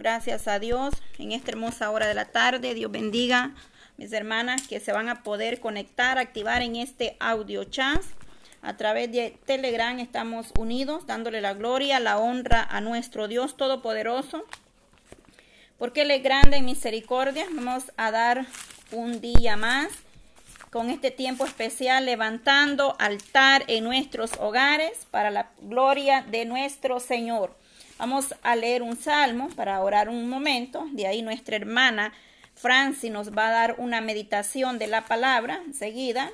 Gracias a Dios en esta hermosa hora de la tarde. Dios bendiga mis hermanas que se van a poder conectar, activar en este audio chat. A través de Telegram estamos unidos, dándole la gloria, la honra a nuestro Dios Todopoderoso. Porque Él es grande en misericordia. Vamos a dar un día más con este tiempo especial levantando altar en nuestros hogares para la gloria de nuestro Señor. Vamos a leer un salmo para orar un momento. De ahí nuestra hermana Franci nos va a dar una meditación de la palabra enseguida.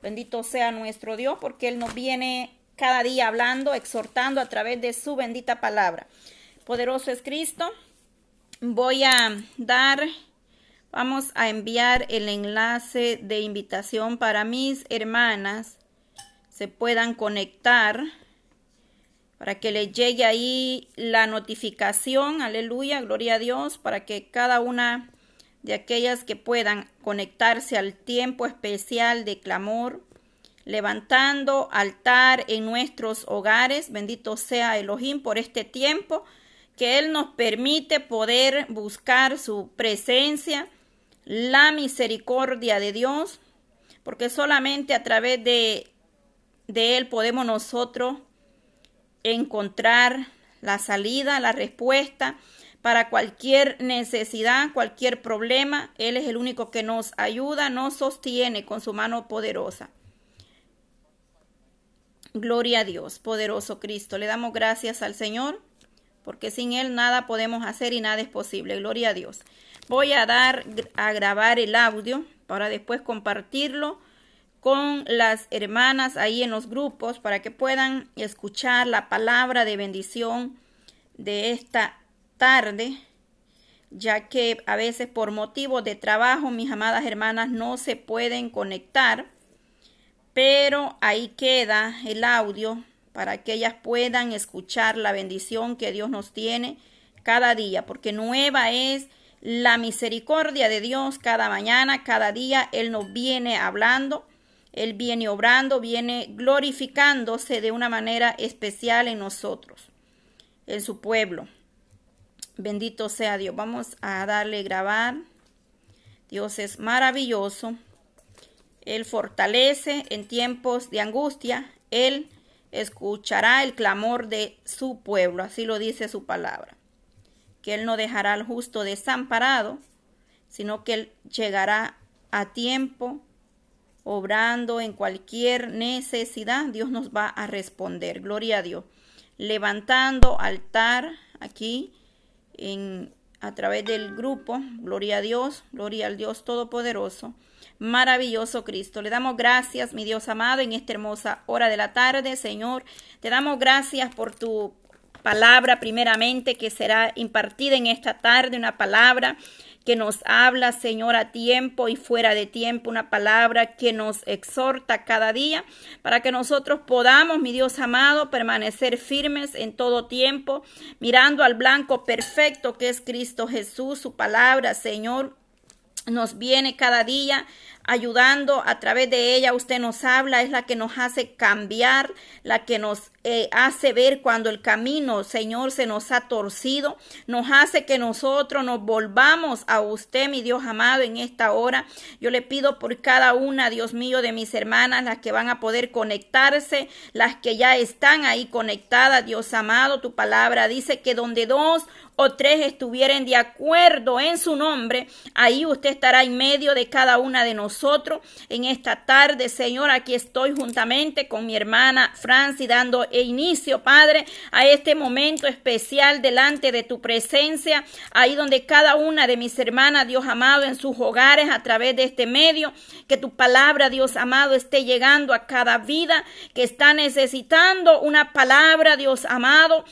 Bendito sea nuestro Dios porque Él nos viene cada día hablando, exhortando a través de su bendita palabra. Poderoso es Cristo. Voy a dar, vamos a enviar el enlace de invitación para mis hermanas se puedan conectar para que le llegue ahí la notificación, aleluya, gloria a Dios, para que cada una de aquellas que puedan conectarse al tiempo especial de clamor, levantando altar en nuestros hogares, bendito sea Elohim por este tiempo que Él nos permite poder buscar su presencia, la misericordia de Dios, porque solamente a través de, de Él podemos nosotros encontrar la salida, la respuesta para cualquier necesidad, cualquier problema. Él es el único que nos ayuda, nos sostiene con su mano poderosa. Gloria a Dios, poderoso Cristo. Le damos gracias al Señor, porque sin Él nada podemos hacer y nada es posible. Gloria a Dios. Voy a dar a grabar el audio para después compartirlo con las hermanas ahí en los grupos para que puedan escuchar la palabra de bendición de esta tarde, ya que a veces por motivos de trabajo mis amadas hermanas no se pueden conectar, pero ahí queda el audio para que ellas puedan escuchar la bendición que Dios nos tiene cada día, porque nueva es la misericordia de Dios cada mañana, cada día Él nos viene hablando él viene obrando, viene glorificándose de una manera especial en nosotros, en su pueblo. Bendito sea Dios. Vamos a darle grabar. Dios es maravilloso. Él fortalece en tiempos de angustia. Él escuchará el clamor de su pueblo. Así lo dice su palabra. Que Él no dejará al justo desamparado, sino que Él llegará a tiempo obrando en cualquier necesidad, Dios nos va a responder. Gloria a Dios. Levantando altar aquí en, a través del grupo. Gloria a Dios, gloria al Dios Todopoderoso. Maravilloso Cristo. Le damos gracias, mi Dios amado, en esta hermosa hora de la tarde, Señor. Te damos gracias por tu palabra primeramente que será impartida en esta tarde, una palabra que nos habla, Señor, a tiempo y fuera de tiempo, una palabra que nos exhorta cada día para que nosotros podamos, mi Dios amado, permanecer firmes en todo tiempo, mirando al blanco perfecto que es Cristo Jesús, su palabra, Señor, nos viene cada día ayudando a través de ella. Usted nos habla, es la que nos hace cambiar, la que nos eh, hace ver cuando el camino, Señor, se nos ha torcido, nos hace que nosotros nos volvamos a usted, mi Dios amado, en esta hora. Yo le pido por cada una, Dios mío, de mis hermanas, las que van a poder conectarse, las que ya están ahí conectadas, Dios amado, tu palabra dice que donde dos o tres estuvieren de acuerdo en su nombre, ahí usted estará en medio de cada una de nosotros. En esta tarde, Señor, aquí estoy juntamente con mi hermana Franci dando inicio, Padre, a este momento especial delante de tu presencia, ahí donde cada una de mis hermanas, Dios amado, en sus hogares a través de este medio, que tu palabra, Dios amado, esté llegando a cada vida que está necesitando una palabra, Dios amado,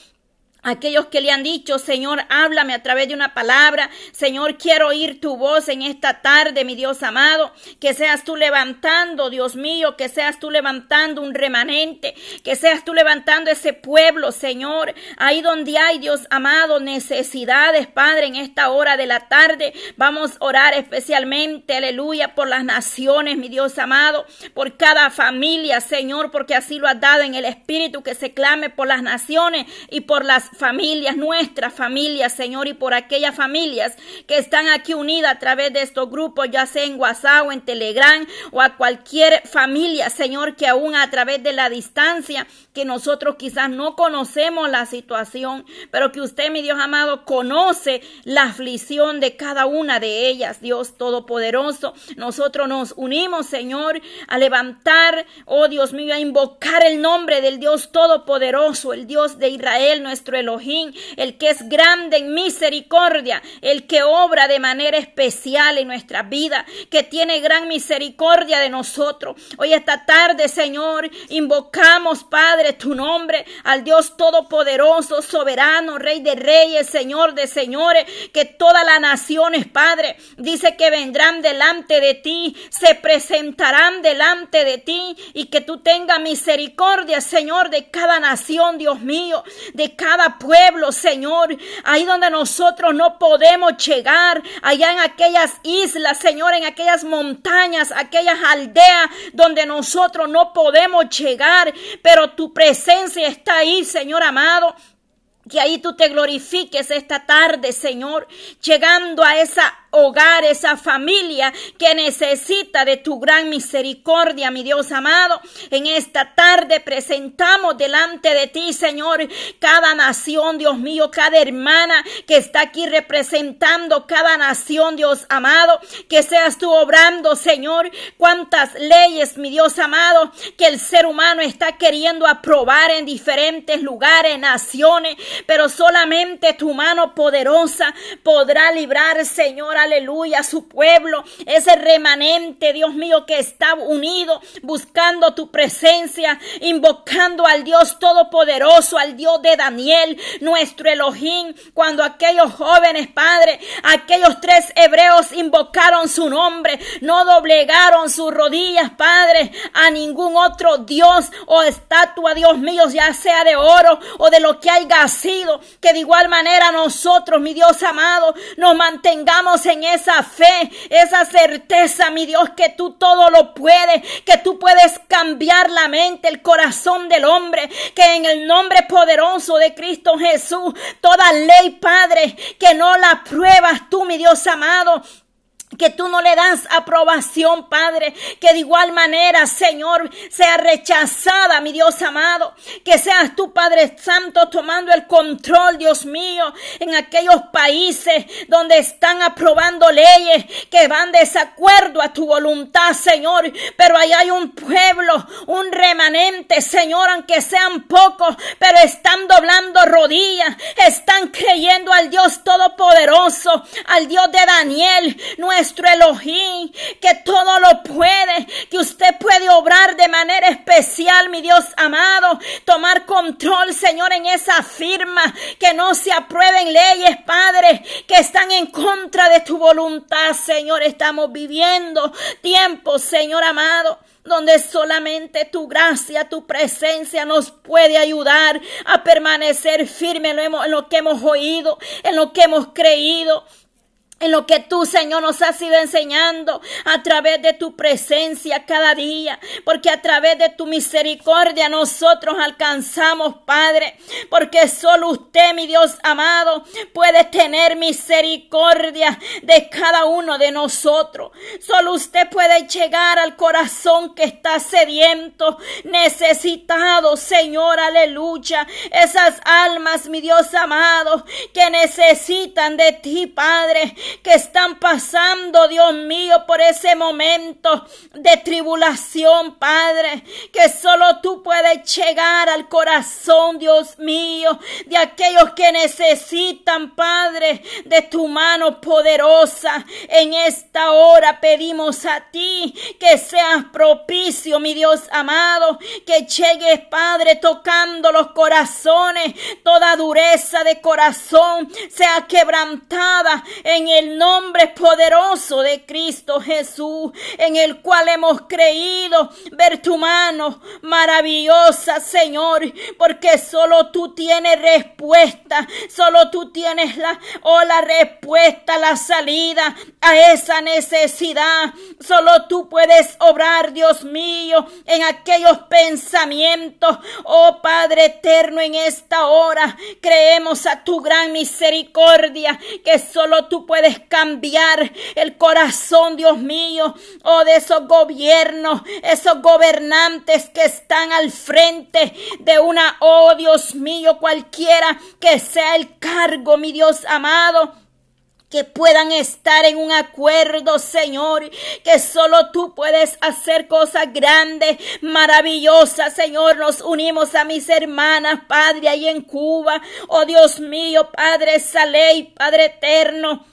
Aquellos que le han dicho, Señor, háblame a través de una palabra. Señor, quiero oír tu voz en esta tarde, mi Dios amado. Que seas tú levantando, Dios mío, que seas tú levantando un remanente. Que seas tú levantando ese pueblo, Señor. Ahí donde hay, Dios amado, necesidades, Padre, en esta hora de la tarde. Vamos a orar especialmente, aleluya, por las naciones, mi Dios amado. Por cada familia, Señor, porque así lo has dado en el Espíritu, que se clame por las naciones y por las familias, nuestras familias, Señor, y por aquellas familias que están aquí unidas a través de estos grupos, ya sea en WhatsApp o en Telegram o a cualquier familia, Señor, que aún a través de la distancia, que nosotros quizás no conocemos la situación, pero que usted, mi Dios amado, conoce la aflicción de cada una de ellas, Dios Todopoderoso. Nosotros nos unimos, Señor, a levantar, oh Dios mío, a invocar el nombre del Dios Todopoderoso, el Dios de Israel, nuestro Elohim, el que es grande en misericordia, el que obra de manera especial en nuestra vida, que tiene gran misericordia de nosotros. Hoy esta tarde, Señor, invocamos, Padre, tu nombre al Dios Todopoderoso, soberano, Rey de Reyes, Señor de Señores, que todas las naciones, Padre, dice que vendrán delante de ti, se presentarán delante de ti y que tú tengas misericordia, Señor, de cada nación, Dios mío, de cada pueblo, Señor, ahí donde nosotros no podemos llegar, allá en aquellas islas, Señor, en aquellas montañas, aquellas aldeas donde nosotros no podemos llegar, pero tu presencia está ahí, Señor amado. Que ahí tú te glorifiques esta tarde, Señor, llegando a esa hogar, esa familia que necesita de tu gran misericordia, mi Dios amado. En esta tarde presentamos delante de ti, Señor, cada nación, Dios mío, cada hermana que está aquí representando cada nación, Dios amado, que seas tú obrando, Señor, cuántas leyes, mi Dios amado, que el ser humano está queriendo aprobar en diferentes lugares, naciones, pero solamente tu mano poderosa podrá librar, Señor, aleluya, su pueblo, ese remanente, Dios mío, que está unido buscando tu presencia, invocando al Dios Todopoderoso, al Dios de Daniel, nuestro Elohim, cuando aquellos jóvenes, Padre, aquellos tres hebreos invocaron su nombre, no doblegaron sus rodillas, Padre, a ningún otro Dios o estatua, Dios mío, ya sea de oro o de lo que haya sido, que de igual manera nosotros, mi Dios amado, nos mantengamos en esa fe, esa certeza, mi Dios, que tú todo lo puedes, que tú puedes cambiar la mente, el corazón del hombre, que en el nombre poderoso de Cristo Jesús, toda ley, Padre, que no la pruebas tú, mi Dios amado, que tú no le das aprobación, Padre, que de igual manera, Señor, sea rechazada, mi Dios amado, que seas tú, Padre Santo, tomando el control, Dios mío, en aquellos países donde están aprobando leyes que van desacuerdo a tu voluntad, Señor, pero ahí hay un pueblo, un remanente, Señor, aunque sean pocos, pero están doblando rodillas, están creyendo al Dios Todopoderoso, al Dios de Daniel, nuestro Elohim, que todo lo puede, que usted puede obrar de manera especial, mi Dios amado, tomar control, Señor, en esa firma, que no se aprueben leyes, Padre, que están en contra de tu voluntad, Señor. Estamos viviendo tiempos, Señor amado donde solamente tu gracia, tu presencia nos puede ayudar a permanecer firme en lo, que hemos oído, en lo que hemos creído en lo que tú, Señor, nos has ido enseñando a través de tu presencia cada día, porque a través de tu misericordia nosotros alcanzamos, Padre, porque solo usted, mi Dios amado, puede tener misericordia de cada uno de nosotros. Solo usted puede llegar al corazón que está sediento, necesitado, Señor, aleluya. Esas almas, mi Dios amado, que necesitan de ti, Padre que están pasando, Dios mío, por ese momento de tribulación, Padre, que solo tú puedes llegar al corazón, Dios mío, de aquellos que necesitan, Padre, de tu mano poderosa. En esta hora pedimos a ti que seas propicio, mi Dios amado, que llegues, Padre, tocando los corazones, toda dureza de corazón sea quebrantada en el el nombre poderoso de Cristo Jesús, en el cual hemos creído ver tu mano maravillosa, Señor, porque solo tú tienes respuesta, solo tú tienes la, oh, la respuesta, la salida a esa necesidad. Solo tú puedes obrar, Dios mío, en aquellos pensamientos, oh Padre eterno, en esta hora. Creemos a tu gran misericordia, que solo tú puedes cambiar el corazón, Dios mío, oh de esos gobiernos, esos gobernantes que están al frente de una, oh Dios mío, cualquiera que sea el cargo, mi Dios amado que puedan estar en un acuerdo, Señor, que solo tú puedes hacer cosas grandes, maravillosas, Señor. Nos unimos a mis hermanas, Padre, ahí en Cuba. Oh Dios mío, Padre, esa ley, Padre eterno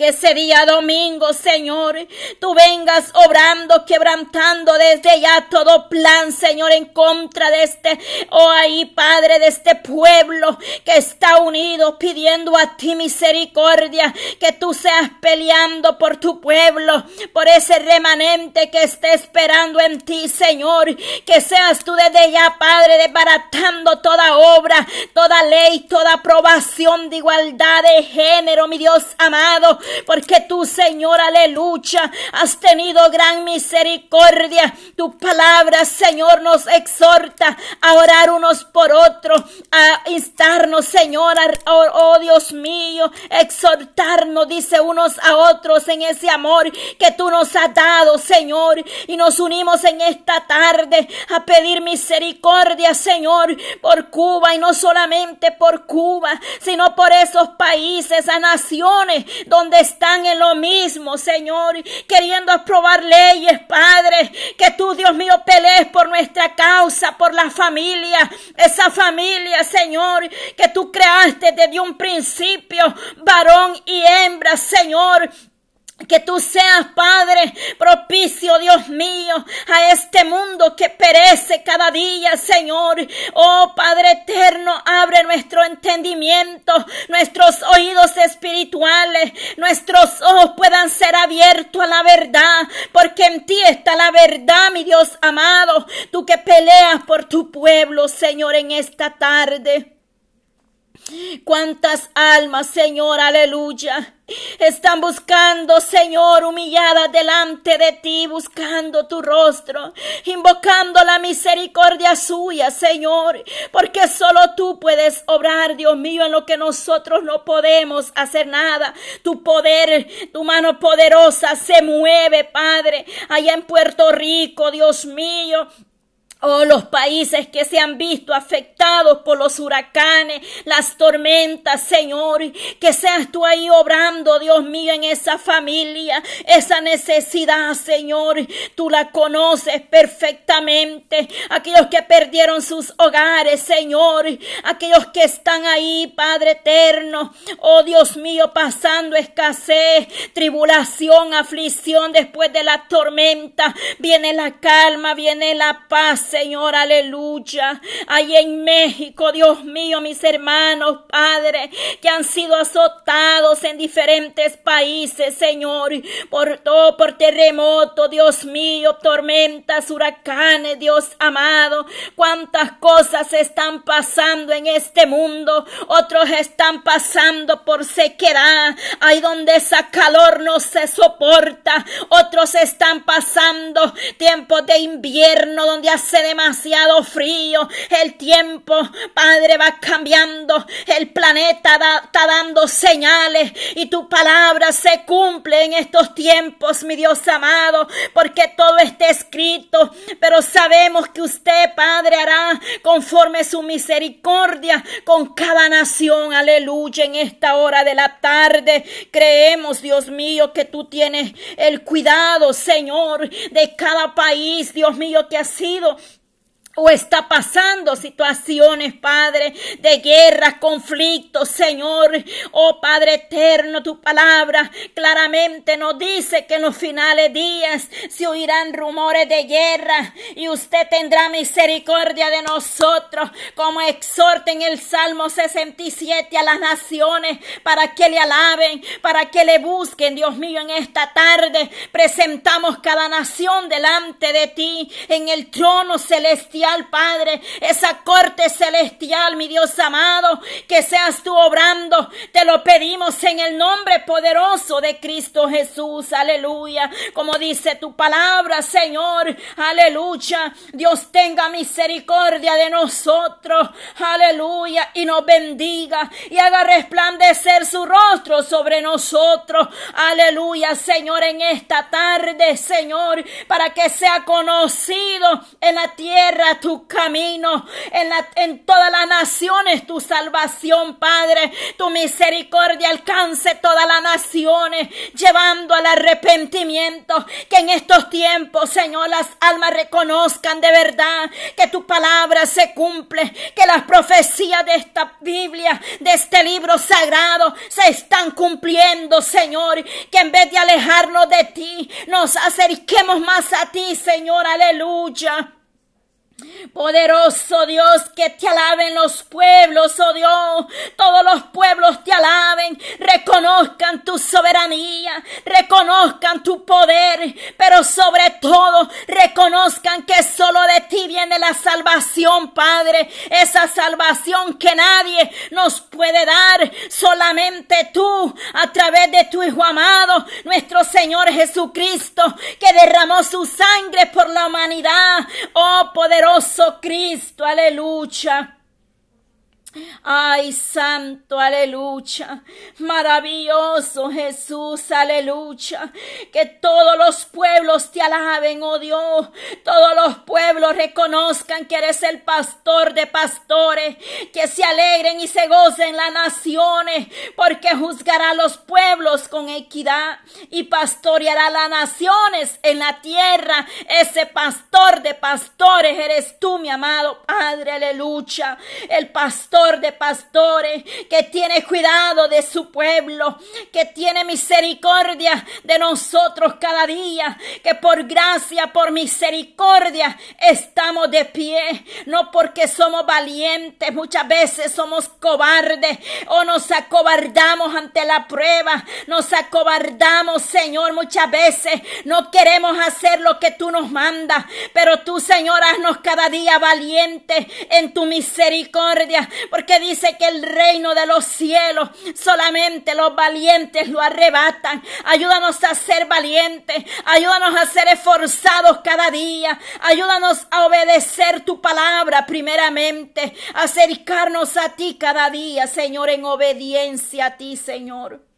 que ese día domingo, Señor, tú vengas obrando, quebrantando desde ya todo plan, Señor, en contra de este, oh ahí, Padre, de este pueblo que está unido pidiendo a ti misericordia, que tú seas peleando por tu pueblo, por ese remanente que esté esperando en ti, Señor, que seas tú desde ya, Padre, desbaratando toda obra, toda ley, toda aprobación de igualdad de género, mi Dios amado, porque tú, Señor, aleluya, has tenido gran misericordia. Tu palabra, Señor, nos exhorta a orar unos por otros, a instarnos, Señor, oh, oh Dios mío, exhortarnos, dice unos a otros en ese amor que tú nos has dado, Señor, y nos unimos en esta tarde a pedir misericordia, Señor, por Cuba y no solamente por Cuba, sino por esos países, a naciones donde están en lo mismo, Señor, queriendo aprobar leyes, Padre, que tú, Dios mío, pelees por nuestra causa, por la familia, esa familia, Señor, que tú creaste desde un principio, varón y hembra, Señor, que tú seas, Padre, propicio, Dios mío, a este mundo que perece cada día, Señor. Oh, Padre eterno, abre nuestro entendimiento, nuestros oídos espirituales, nuestros ojos puedan ser abiertos a la verdad, porque en ti está la verdad, mi Dios amado. Tú que peleas por tu pueblo, Señor, en esta tarde. Cuántas almas, Señor, aleluya, están buscando, Señor, humilladas delante de ti, buscando tu rostro, invocando la misericordia suya, Señor, porque solo tú puedes obrar, Dios mío, en lo que nosotros no podemos hacer nada. Tu poder, tu mano poderosa se mueve, Padre, allá en Puerto Rico, Dios mío, Oh, los países que se han visto afectados por los huracanes, las tormentas, Señor, que seas tú ahí obrando, Dios mío, en esa familia, esa necesidad, Señor, tú la conoces perfectamente. Aquellos que perdieron sus hogares, Señor, aquellos que están ahí, Padre eterno, oh Dios mío, pasando escasez, tribulación, aflicción después de la tormenta, viene la calma, viene la paz. Señor, aleluya. Ahí en México, Dios mío, mis hermanos, Padre, que han sido azotados en diferentes países, Señor, por todo, por terremoto, Dios mío, tormentas, huracanes, Dios amado. Cuántas cosas están pasando en este mundo. Otros están pasando por sequedad. Ahí donde esa calor no se soporta. Otros están pasando tiempos de invierno donde hace demasiado frío, el tiempo, Padre, va cambiando, el planeta está dando señales y tu palabra se cumple en estos tiempos, mi Dios amado, porque todo está escrito, pero sabemos que usted, Padre, hará conforme su misericordia con cada nación, aleluya, en esta hora de la tarde. Creemos, Dios mío, que tú tienes el cuidado, Señor, de cada país, Dios mío, que ha sido o está pasando situaciones, Padre, de guerras, conflictos, Señor. Oh Padre eterno, tu palabra claramente nos dice que en los finales días se oirán rumores de guerra y usted tendrá misericordia de nosotros, como exhorta en el Salmo 67 a las naciones para que le alaben, para que le busquen, Dios mío, en esta tarde presentamos cada nación delante de ti en el trono celestial Padre, esa corte celestial, mi Dios amado, que seas tú obrando. Te lo pedimos en el nombre poderoso de Cristo Jesús. Aleluya. Como dice tu palabra, Señor. Aleluya. Dios tenga misericordia de nosotros. Aleluya. Y nos bendiga y haga resplandecer su rostro sobre nosotros. Aleluya, Señor, en esta tarde, Señor, para que sea conocido en la tierra tu camino, en, la, en todas las naciones tu salvación, Padre, tu misericordia alcance todas las naciones, llevando al arrepentimiento, que en estos tiempos, Señor, las almas reconozcan de verdad que tu palabra se cumple, que las profecías de esta Biblia, de este libro sagrado, se están cumpliendo, Señor, que en vez de alejarnos de ti, nos acerquemos más a ti, Señor, aleluya. Poderoso Dios, que te alaben los pueblos, oh Dios. Todos los pueblos te alaben, reconozcan tu soberanía, reconozcan tu poder, pero sobre todo reconozcan que solo de ti viene la salvación, Padre. Esa salvación que nadie nos puede dar, solamente tú, a través de tu Hijo amado, nuestro Señor Jesucristo, que derramó su sangre por la humanidad. Oh, poderoso Cristo, aleluya. Ay, santo, aleluya. Maravilloso Jesús, aleluya. Que todos los pueblos te alaben, oh Dios. Todos los pueblos reconozcan que eres el pastor de pastores. Que se alegren y se gocen las naciones. Porque juzgará a los pueblos con equidad. Y pastoreará las naciones en la tierra. Ese pastor de pastores eres tú, mi amado Padre, aleluya. El pastor de pastores, que tiene cuidado de su pueblo, que tiene misericordia de nosotros cada día, que por gracia, por misericordia estamos de pie, no porque somos valientes, muchas veces somos cobardes o nos acobardamos ante la prueba, nos acobardamos, Señor, muchas veces no queremos hacer lo que tú nos mandas, pero tú, Señor, haznos cada día valientes en tu misericordia, porque dice que el reino de los cielos solamente los valientes lo arrebatan. Ayúdanos a ser valientes, ayúdanos a ser esforzados cada día, ayúdanos a obedecer tu palabra primeramente, acercarnos a ti cada día, Señor, en obediencia a ti, Señor.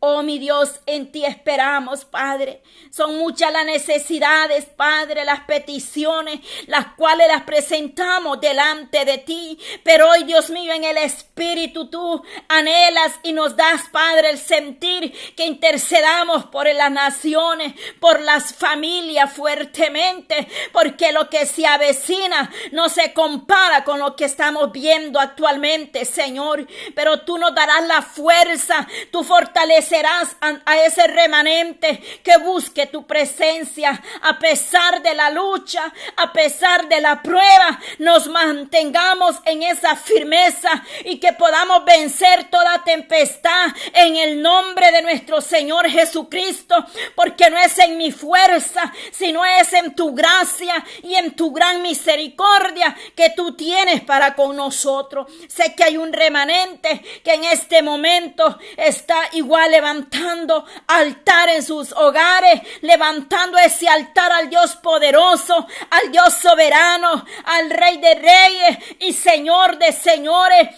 Oh mi Dios, en ti esperamos, Padre. Son muchas las necesidades, Padre, las peticiones, las cuales las presentamos delante de ti. Pero hoy, Dios mío, en el Espíritu tú anhelas y nos das, Padre, el sentir que intercedamos por las naciones, por las familias fuertemente, porque lo que se avecina no se compara con lo que estamos viendo actualmente, Señor. Pero tú nos darás la fuerza, tu fortaleza serás a ese remanente que busque tu presencia a pesar de la lucha, a pesar de la prueba, nos mantengamos en esa firmeza y que podamos vencer toda tempestad en el nombre de nuestro Señor Jesucristo, porque no es en mi fuerza, sino es en tu gracia y en tu gran misericordia que tú tienes para con nosotros. Sé que hay un remanente que en este momento está igual levantando altar en sus hogares, levantando ese altar al Dios poderoso, al Dios soberano, al Rey de Reyes y Señor de Señores.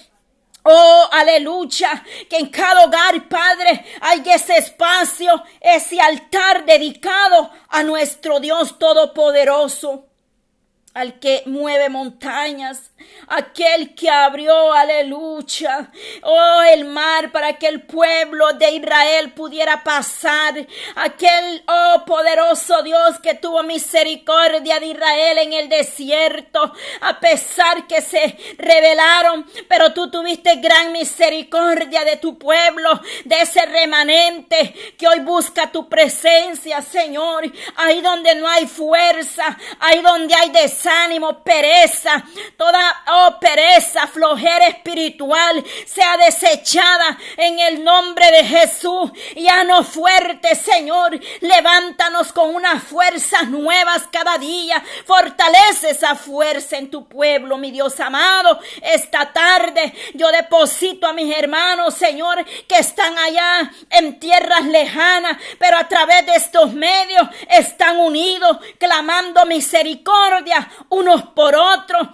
Oh, aleluya, que en cada hogar, Padre, hay ese espacio, ese altar dedicado a nuestro Dios Todopoderoso. Al que mueve montañas, aquel que abrió, aleluya, oh el mar para que el pueblo de Israel pudiera pasar, aquel, oh poderoso Dios que tuvo misericordia de Israel en el desierto, a pesar que se rebelaron, pero tú tuviste gran misericordia de tu pueblo, de ese remanente que hoy busca tu presencia, Señor, ahí donde no hay fuerza, ahí donde hay desánimo, pereza, toda oh, pereza, flojera espiritual sea desechada en el nombre de Jesús. Ya no fuerte, Señor, levántanos con unas fuerzas nuevas cada día. Fortalece esa fuerza en tu pueblo, mi Dios amado. Esta tarde yo deposito a mis hermanos, Señor, que están allá en tierras lejanas, pero a través de estos medios están unidos, clamando misericordia unos por otros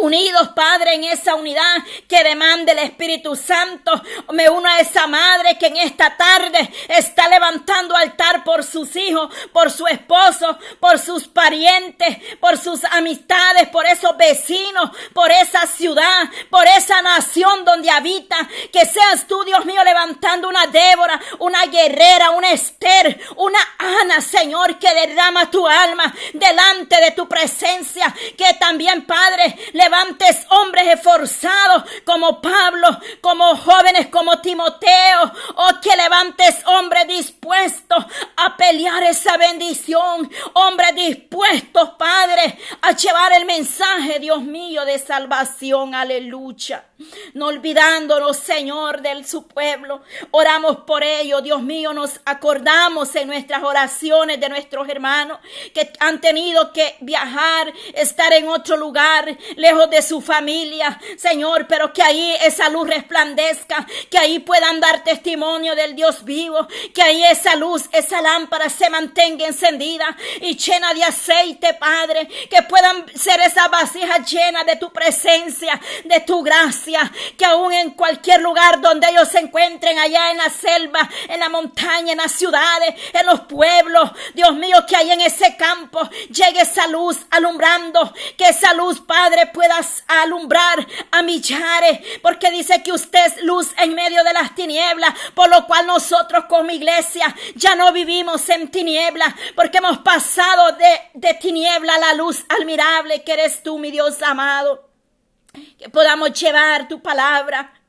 unidos, Padre, en esa unidad que demanda el Espíritu Santo. Me uno a esa madre que en esta tarde está levantando altar por sus hijos, por su esposo, por sus parientes, por sus amistades, por esos vecinos, por esa ciudad, por esa nación donde habita. Que seas tú, Dios mío, levantando una Débora, una guerrera, una Esther, una Ana, Señor, que derrama tu alma delante de tu presencia. Que también, Padre, le levantes hombres esforzados como Pablo, como jóvenes como Timoteo, oh, que levantes hombres dispuestos a pelear esa bendición, hombres dispuestos, Padre, a llevar el mensaje, Dios mío, de salvación, aleluya. No olvidándonos, Señor, de su pueblo. Oramos por ello, Dios mío, nos acordamos en nuestras oraciones de nuestros hermanos que han tenido que viajar, estar en otro lugar, lejos de su familia, Señor, pero que ahí esa luz resplandezca, que ahí puedan dar testimonio del Dios vivo, que ahí esa luz, esa lámpara se mantenga encendida y llena de aceite, Padre, que puedan ser esas vasijas llenas de tu presencia, de tu gracia, que aún en cualquier lugar donde ellos se encuentren, allá en la selva, en la montaña, en las ciudades, en los pueblos, Dios mío, que ahí en ese campo llegue esa luz alumbrando, que esa luz, Padre, pueda a alumbrar a millares, porque dice que usted es luz en medio de las tinieblas, por lo cual nosotros como iglesia ya no vivimos en tinieblas, porque hemos pasado de, de tiniebla a la luz admirable que eres tú, mi Dios amado. Que podamos llevar tu palabra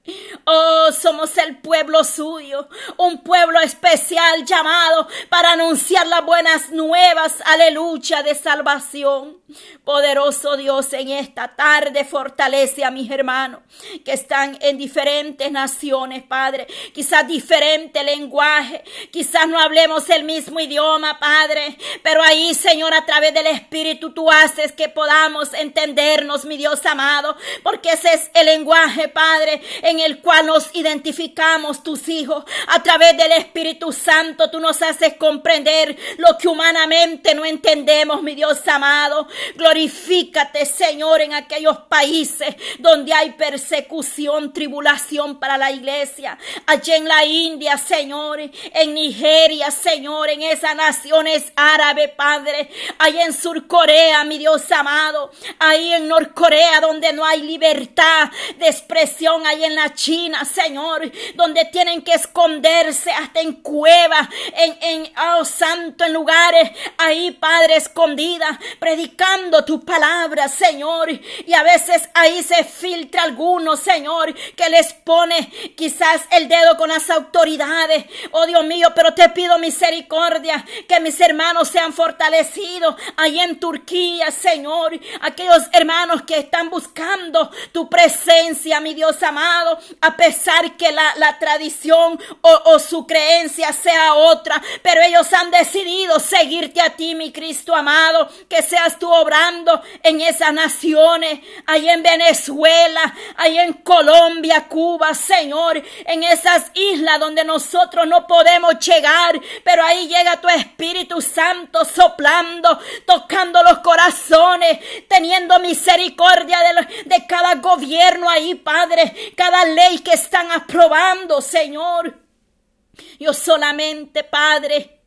Oh, somos el pueblo suyo, un pueblo especial llamado para anunciar las buenas nuevas, aleluya, de salvación. Poderoso Dios, en esta tarde fortalece a mis hermanos que están en diferentes naciones, Padre, quizás diferente lenguaje, quizás no hablemos el mismo idioma, Padre, pero ahí, Señor, a través del Espíritu tú haces que podamos entendernos, mi Dios amado, porque ese es el lenguaje, Padre, el cual nos identificamos tus hijos. A través del Espíritu Santo tú nos haces comprender lo que humanamente no entendemos, mi Dios amado. Glorifícate, Señor, en aquellos países donde hay persecución, tribulación para la iglesia. Allí en la India, Señor, en Nigeria, Señor, en esas naciones árabes, Padre. Ahí en Surcorea, mi Dios amado. Ahí en Norcorea, donde no hay libertad de expresión. Ahí en la China, Señor, donde tienen que esconderse hasta en cuevas, en, en, oh santo, en lugares ahí, Padre, escondida, predicando tu palabra, Señor. Y a veces ahí se filtra alguno, Señor, que les pone quizás el dedo con las autoridades. Oh Dios mío, pero te pido misericordia, que mis hermanos sean fortalecidos ahí en Turquía, Señor. Aquellos hermanos que están buscando tu presencia, mi Dios amado, a pesar que la, tradición o, o, su creencia sea otra, pero ellos han decidido seguirte a ti, mi Cristo amado, que seas tú obrando en esas naciones, ahí en Venezuela, ahí en Colombia, Cuba, Señor, en esas islas donde nosotros no podemos llegar, pero ahí llega tu Espíritu Santo soplando, tocando los corazones, teniendo misericordia de, de cada gobierno ahí, Padre, cada ley que están aprobando, Señor. Yo solamente, Padre,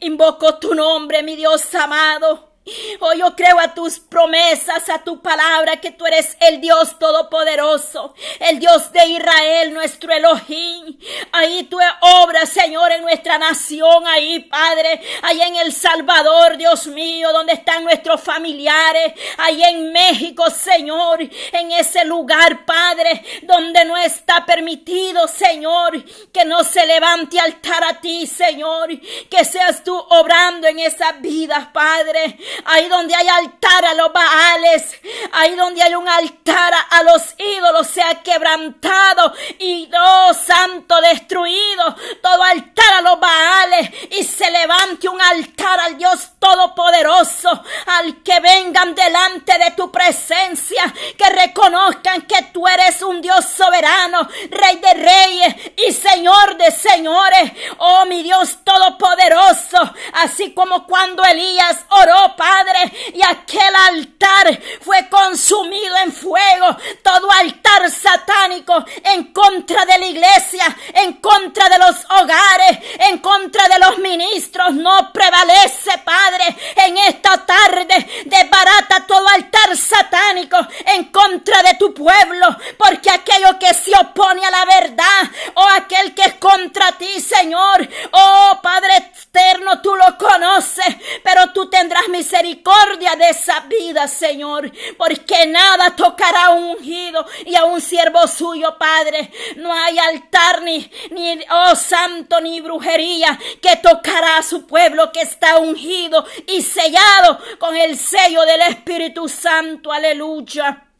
invoco tu nombre, mi Dios amado. Oh, yo creo a tus promesas, a tu palabra, que tú eres el Dios todopoderoso, el Dios de Israel, nuestro Elohim. Ahí tú obras, Señor, en nuestra nación, ahí, Padre, ahí en El Salvador, Dios mío, donde están nuestros familiares, ahí en México, Señor, en ese lugar, Padre, donde no está permitido, Señor, que no se levante altar a ti, Señor, que seas tú obrando en esas vidas, Padre ahí donde hay altar a los baales, ahí donde hay un altar a los ídolos, sea quebrantado. Y oh santo destruido, todo altar a los baales. Y se levante un altar al Dios todopoderoso, al que vengan delante de tu presencia, que reconozcan que tú eres un Dios soberano, Rey de reyes y Señor de señores, oh mi Dios todopoderoso, así como cuando Elías oró, Padre, y aquel altar fue consumido en fuego. Todo altar satánico en contra de la iglesia, en contra de los hogares, en contra de los ministros, no prevalece, Padre, en esta tarde. Desbarata todo altar satánico en contra de tu pueblo, porque aquello que se opone a la verdad, o aquel que es contra ti, Señor, oh Padre externo, tú lo conoces, pero tú tendrás misericordia de esa vida, Señor, porque nada tocará a un ungido y a un siervo suyo, Padre. No hay altar ni, ni, oh santo, ni brujería que tocará a su pueblo que está ungido y sellado con el sello del Espíritu Santo. Aleluya.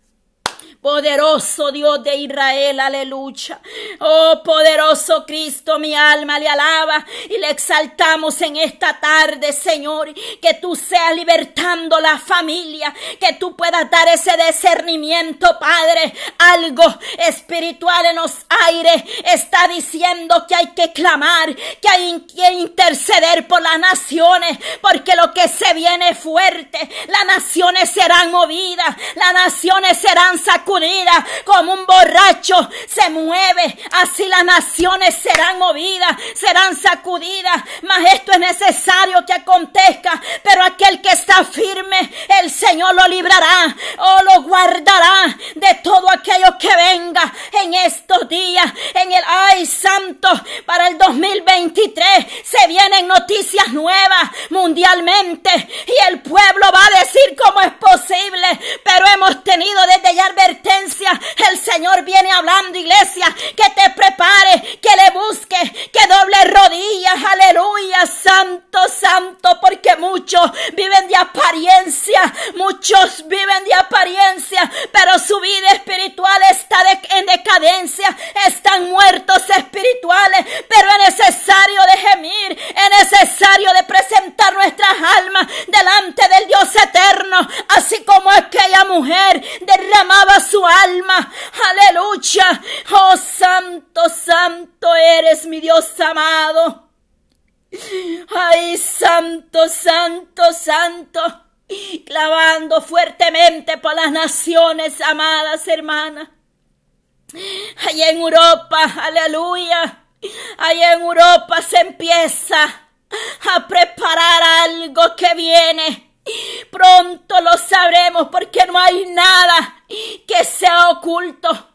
Poderoso Dios de Israel, aleluya. Oh, poderoso Cristo, mi alma le alaba y le exaltamos en esta tarde, Señor. Que tú seas libertando la familia, que tú puedas dar ese discernimiento, Padre. Algo espiritual en los aires está diciendo que hay que clamar, que hay que interceder por las naciones, porque lo que se viene fuerte, las naciones serán movidas, las naciones serán sacudidas como un borracho se mueve, así las naciones serán movidas, serán sacudidas, mas esto es necesario que acontezca, pero aquel que está firme, el Señor lo librará o lo guardará de todo aquello que venga en estos días, en el ay santo, para el 2023 se vienen noticias nuevas mundialmente y el pueblo va a decir cómo es posible, pero hemos tenido desde ya el Señor viene hablando, iglesia, que te prepare, que le busque, que doble rodillas, aleluya, santo, santo, porque muchos viven de apariencia, muchos viven de apariencia, pero su vida espiritual está en decadencia, están muertos espirituales, pero es necesario de gemir, es necesario de presentar nuestras almas delante del Dios eterno, así como aquella mujer derramaba su alma. Aleluya. Oh santo, santo eres mi Dios amado. Ay, santo, santo, santo. Clavando fuertemente por las naciones, amadas hermanas. Allá en Europa, aleluya. Allá en Europa se empieza a preparar algo que viene Pronto lo sabremos porque no hay nada que sea oculto.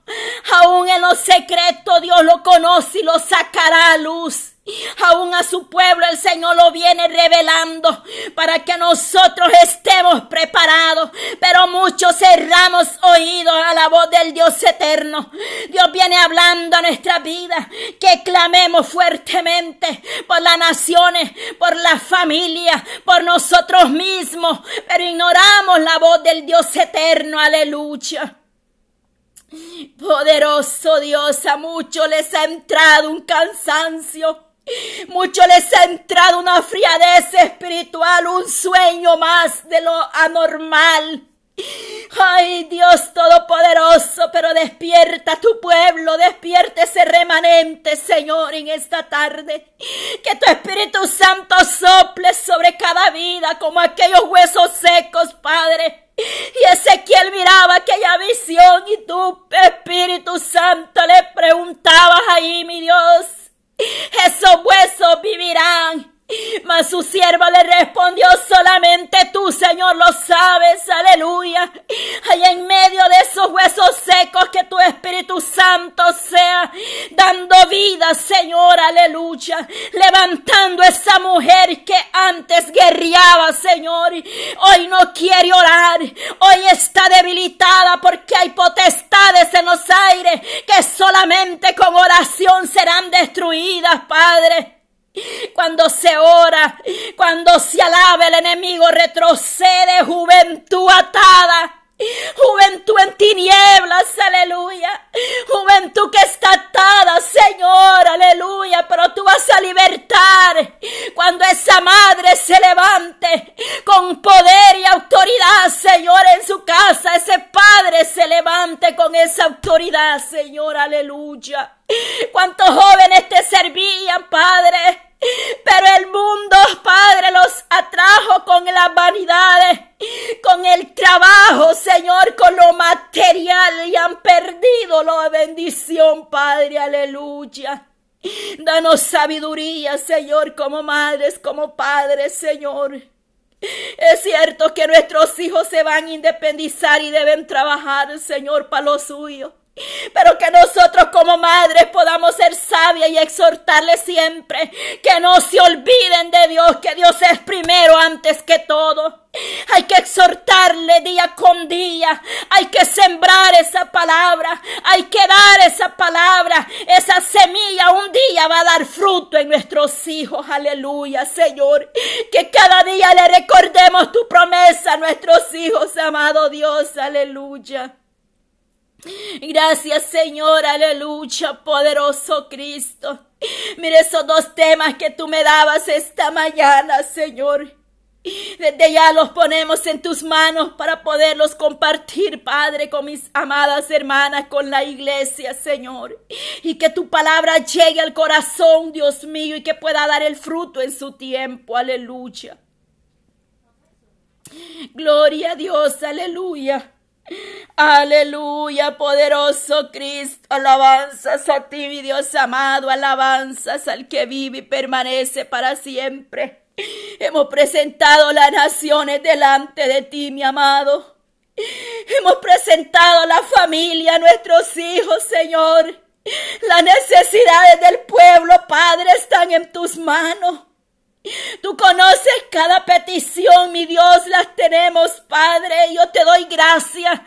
Aún en lo secreto Dios lo conoce y lo sacará a luz. Aún a su pueblo el Señor lo viene revelando para que nosotros estemos preparados. Pero muchos cerramos oídos a la voz del Dios eterno. Dios viene hablando a nuestra vida. Que clamemos fuertemente por las naciones, por la familia, por nosotros mismos. Pero ignoramos la voz del Dios eterno. Aleluya. Poderoso Dios, a muchos les ha entrado un cansancio Mucho les ha entrado una friadez espiritual, un sueño más de lo anormal. Ay Dios Todopoderoso, pero despierta tu pueblo, despierta ese remanente, Señor, en esta tarde. Que tu Espíritu Santo sople sobre cada vida como aquellos huesos secos, Padre. Y Ezequiel miraba aquella visión y tu Espíritu Santo le preguntabas ahí, mi Dios, esos huesos vivirán. Mas su siervo le respondió solamente tú Señor, lo sabes, aleluya. Allá en medio de esos huesos secos, que tu Espíritu Santo sea dando vida, Señor, aleluya. Levantando esa mujer que antes guerreaba, Señor. Hoy no quiere orar. Hoy está debilitada porque hay potestades en los aires que solamente con oración serán destruidas, Padre. Cuando se ora, cuando se alaba el enemigo, retrocede juventud atada. Juventud en tinieblas, aleluya. Juventud que está atada, Señor, aleluya. Pero tú vas a libertar cuando esa madre se levante con poder y autoridad, Señor, en su casa. Ese padre se levante con esa autoridad, Señor, aleluya. ¿Cuántos jóvenes te servían, Padre? Pero el mundo, Padre, los atrajo con las vanidades, con el trabajo, Señor, con lo material y han perdido la bendición, Padre, aleluya. Danos sabiduría, Señor, como madres, como padres, Señor. Es cierto que nuestros hijos se van a independizar y deben trabajar, Señor, para lo suyo. Pero que nosotros como madres podamos ser sabias y exhortarles siempre que no se olviden de Dios, que Dios es primero antes que todo. Hay que exhortarle día con día. Hay que sembrar esa palabra. Hay que dar esa palabra. Esa semilla un día va a dar fruto en nuestros hijos. Aleluya, Señor. Que cada día le recordemos tu promesa a nuestros hijos, amado Dios. Aleluya. Gracias Señor, aleluya, poderoso Cristo. Mire esos dos temas que tú me dabas esta mañana, Señor. Desde ya los ponemos en tus manos para poderlos compartir, Padre, con mis amadas hermanas, con la iglesia, Señor. Y que tu palabra llegue al corazón, Dios mío, y que pueda dar el fruto en su tiempo. Aleluya. Gloria a Dios, aleluya. Aleluya, poderoso Cristo. Alabanzas a ti, mi Dios amado. Alabanzas al que vive y permanece para siempre. Hemos presentado las naciones delante de ti, mi amado. Hemos presentado la familia, nuestros hijos, Señor. Las necesidades del pueblo, Padre, están en tus manos. Tú conoces cada petición, mi Dios, las tenemos, Padre. Yo te doy gracias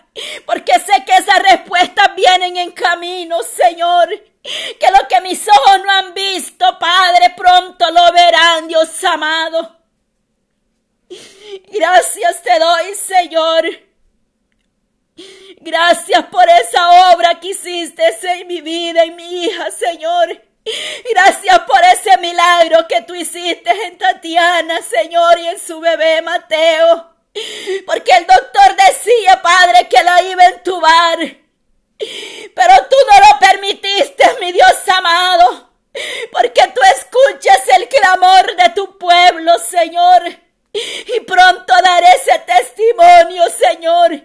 porque sé que esas respuestas vienen en camino, Señor. Que lo que mis ojos no han visto, Padre, pronto lo verán, Dios amado. Gracias te doy, Señor. Gracias por esa obra que hiciste en mi vida y mi hija, Señor. Gracias por ese milagro que tú hiciste en Tatiana, Señor, y en su bebé Mateo. Porque el doctor decía, Padre, que la iba a entubar. Pero tú no lo permitiste, mi Dios amado. Porque tú escuchas el clamor de tu pueblo, Señor. Y pronto daré ese testimonio, Señor.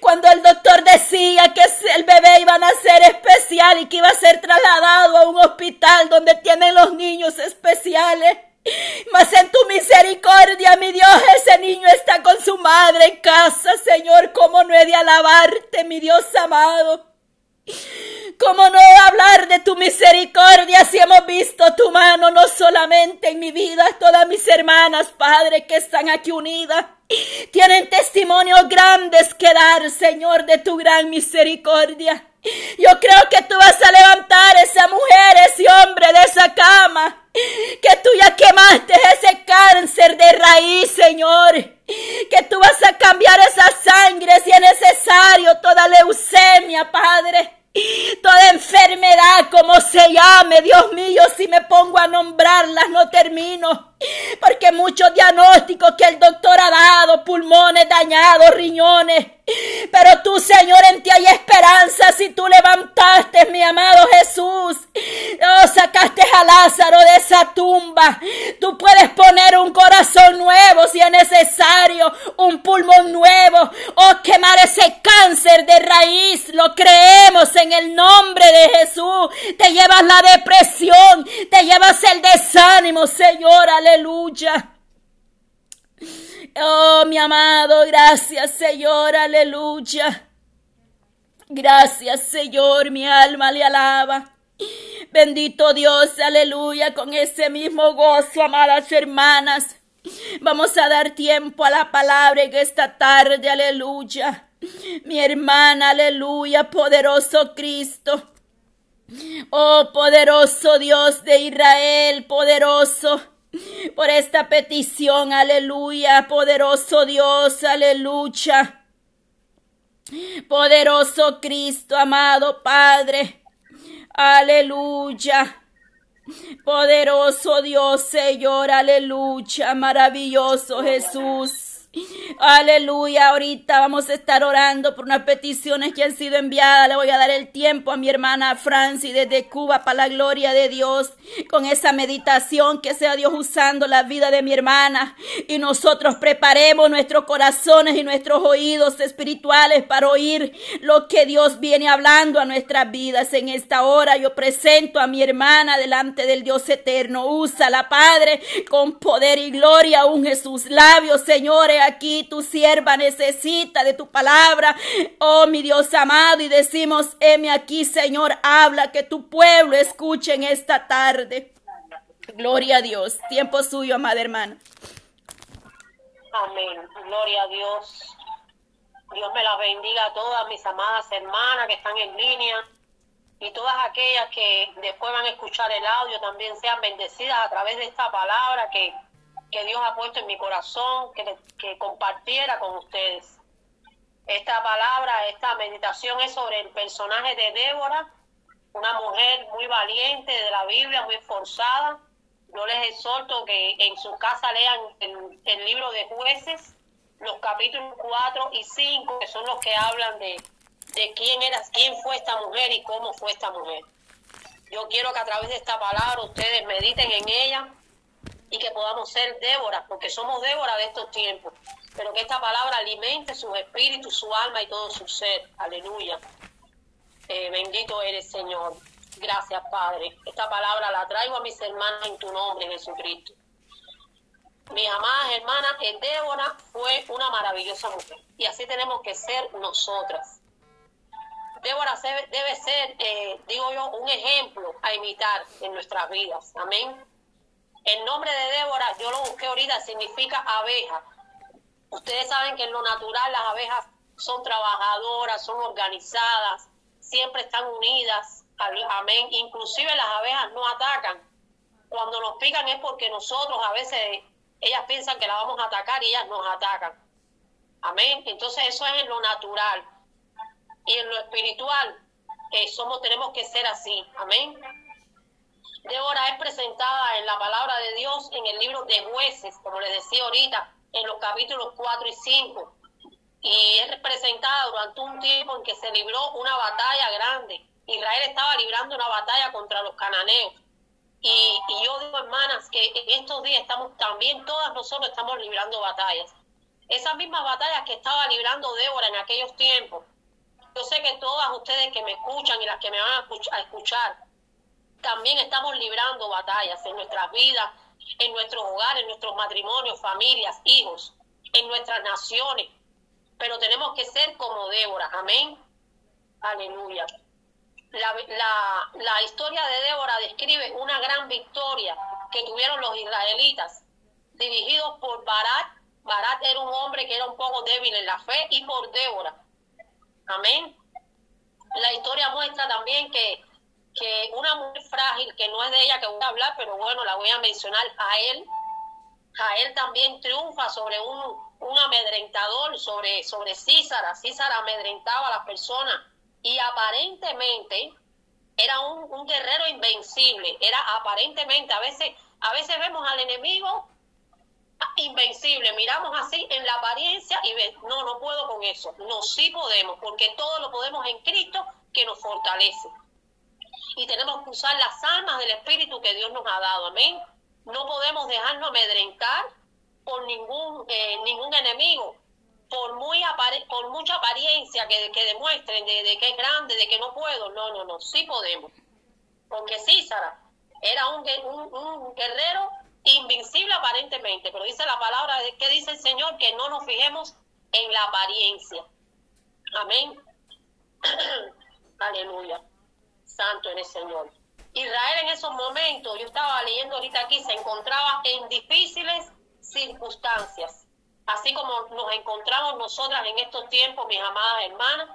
Cuando el doctor decía que el bebé iba a nacer especial y que iba a ser trasladado a un hospital donde tienen los niños especiales. Mas en tu misericordia, mi Dios, ese niño está con su madre en casa, Señor. ¿Cómo no he de alabarte, mi Dios amado? ¿Cómo no hablar de tu misericordia si hemos visto tu mano no solamente en mi vida, todas mis hermanas, Padre, que están aquí unidas? Tienen testimonios grandes que dar, Señor, de tu gran misericordia. Yo creo que tú vas a levantar esa mujer, ese hombre de esa cama. Que tú ya quemaste ese cáncer de raíz, Señor. Que tú vas a cambiar esa sangre si es necesario, toda leucemia, Padre. Toda enfermedad, como se llame, Dios mío, si me pongo a nombrarlas no termino. Porque muchos diagnósticos que el doctor ha dado, pulmones dañados, riñones. Pero tú, Señor, en ti hay esperanza si tú levantaste, mi amado Jesús. Oh, sacaste a Lázaro de esa tumba. Tú puedes poner un corazón nuevo si es necesario, un pulmón nuevo. Oh, quemar ese cáncer de raíz. Lo creemos en el nombre de Jesús. Te llevas la depresión, te llevas el desánimo, Señor. Aleluya. Oh, mi amado, gracias Señor, aleluya. Gracias Señor, mi alma le alaba. Bendito Dios, aleluya, con ese mismo gozo, amadas hermanas. Vamos a dar tiempo a la palabra en esta tarde, aleluya. Mi hermana, aleluya, poderoso Cristo. Oh, poderoso Dios de Israel, poderoso por esta petición, aleluya, poderoso Dios, aleluya. Poderoso Cristo, amado Padre, aleluya. Poderoso Dios, Señor, aleluya, maravilloso Jesús. Aleluya, ahorita vamos a estar orando por unas peticiones que han sido enviadas. Le voy a dar el tiempo a mi hermana Franci desde Cuba para la gloria de Dios. Con esa meditación que sea Dios usando la vida de mi hermana. Y nosotros preparemos nuestros corazones y nuestros oídos espirituales para oír lo que Dios viene hablando a nuestras vidas. En esta hora yo presento a mi hermana delante del Dios eterno. Usa la Padre con poder y gloria. Unge sus labios, señores aquí tu sierva necesita de tu palabra. Oh, mi Dios amado, y decimos, heme aquí, Señor, habla, que tu pueblo escuche en esta tarde. Gloria a Dios. Tiempo suyo, amada hermana. Amén. Gloria a Dios. Dios me la bendiga a todas mis amadas hermanas que están en línea y todas aquellas que después van a escuchar el audio también sean bendecidas a través de esta palabra que que Dios ha puesto en mi corazón, que, que compartiera con ustedes. Esta palabra, esta meditación es sobre el personaje de Débora, una mujer muy valiente de la Biblia, muy esforzada. Yo les exhorto que en su casa lean el, el libro de jueces, los capítulos 4 y 5, que son los que hablan de, de quién era, quién fue esta mujer y cómo fue esta mujer. Yo quiero que a través de esta palabra ustedes mediten en ella, y que podamos ser Débora, porque somos Débora de estos tiempos, pero que esta palabra alimente su espíritu, su alma y todo su ser. Aleluya. Eh, bendito eres, Señor. Gracias, Padre. Esta palabra la traigo a mis hermanas en tu nombre, Jesucristo. Mis amadas hermanas, Débora fue una maravillosa mujer y así tenemos que ser nosotras. Débora debe ser, eh, digo yo, un ejemplo a imitar en nuestras vidas. Amén el nombre de Débora, yo lo busqué ahorita, significa abeja. Ustedes saben que en lo natural las abejas son trabajadoras, son organizadas, siempre están unidas. Amén. Inclusive las abejas no atacan. Cuando nos pican es porque nosotros a veces ellas piensan que la vamos a atacar y ellas nos atacan. Amén. Entonces eso es en lo natural. Y en lo espiritual eh, somos, tenemos que ser así. Amén. Débora es presentada en la palabra de Dios en el libro de jueces, como les decía ahorita, en los capítulos 4 y 5. Y es presentada durante un tiempo en que se libró una batalla grande. Israel estaba librando una batalla contra los cananeos. Y, y yo digo, hermanas, que en estos días estamos también, todas nosotros estamos librando batallas. Esas mismas batallas que estaba librando Débora en aquellos tiempos. Yo sé que todas ustedes que me escuchan y las que me van a escuchar, también estamos librando batallas en nuestras vidas, en nuestros hogares, en nuestros matrimonios, familias, hijos, en nuestras naciones. Pero tenemos que ser como Débora. Amén. Aleluya. La, la, historia de Débora describe una gran victoria que tuvieron los israelitas, dirigidos por Barat. Barat era un hombre que era un poco débil en la fe y por Débora. Amén. La historia muestra también que que una mujer frágil, que no es de ella que voy a hablar, pero bueno, la voy a mencionar a él, a él también triunfa sobre un, un amedrentador, sobre, sobre Císara. Císara amedrentaba a las personas y aparentemente era un, un, guerrero invencible, era aparentemente, a veces, a veces vemos al enemigo invencible, miramos así en la apariencia y no, no puedo con eso, no, sí podemos, porque todo lo podemos en Cristo que nos fortalece y tenemos que usar las armas del Espíritu que Dios nos ha dado. Amén. No podemos dejarnos amedrentar por ningún, eh, ningún enemigo, por, muy por mucha apariencia que, que demuestren de, que es grande, de que no puedo. No, no, no, sí podemos. Porque Císara era un, un, un guerrero invencible aparentemente, pero dice la palabra de que dice el Señor que no nos fijemos en la apariencia. Amén. Aleluya. Santo en el Señor. Israel en esos momentos, yo estaba leyendo ahorita aquí, se encontraba en difíciles circunstancias, así como nos encontramos nosotras en estos tiempos, mis amadas hermanas,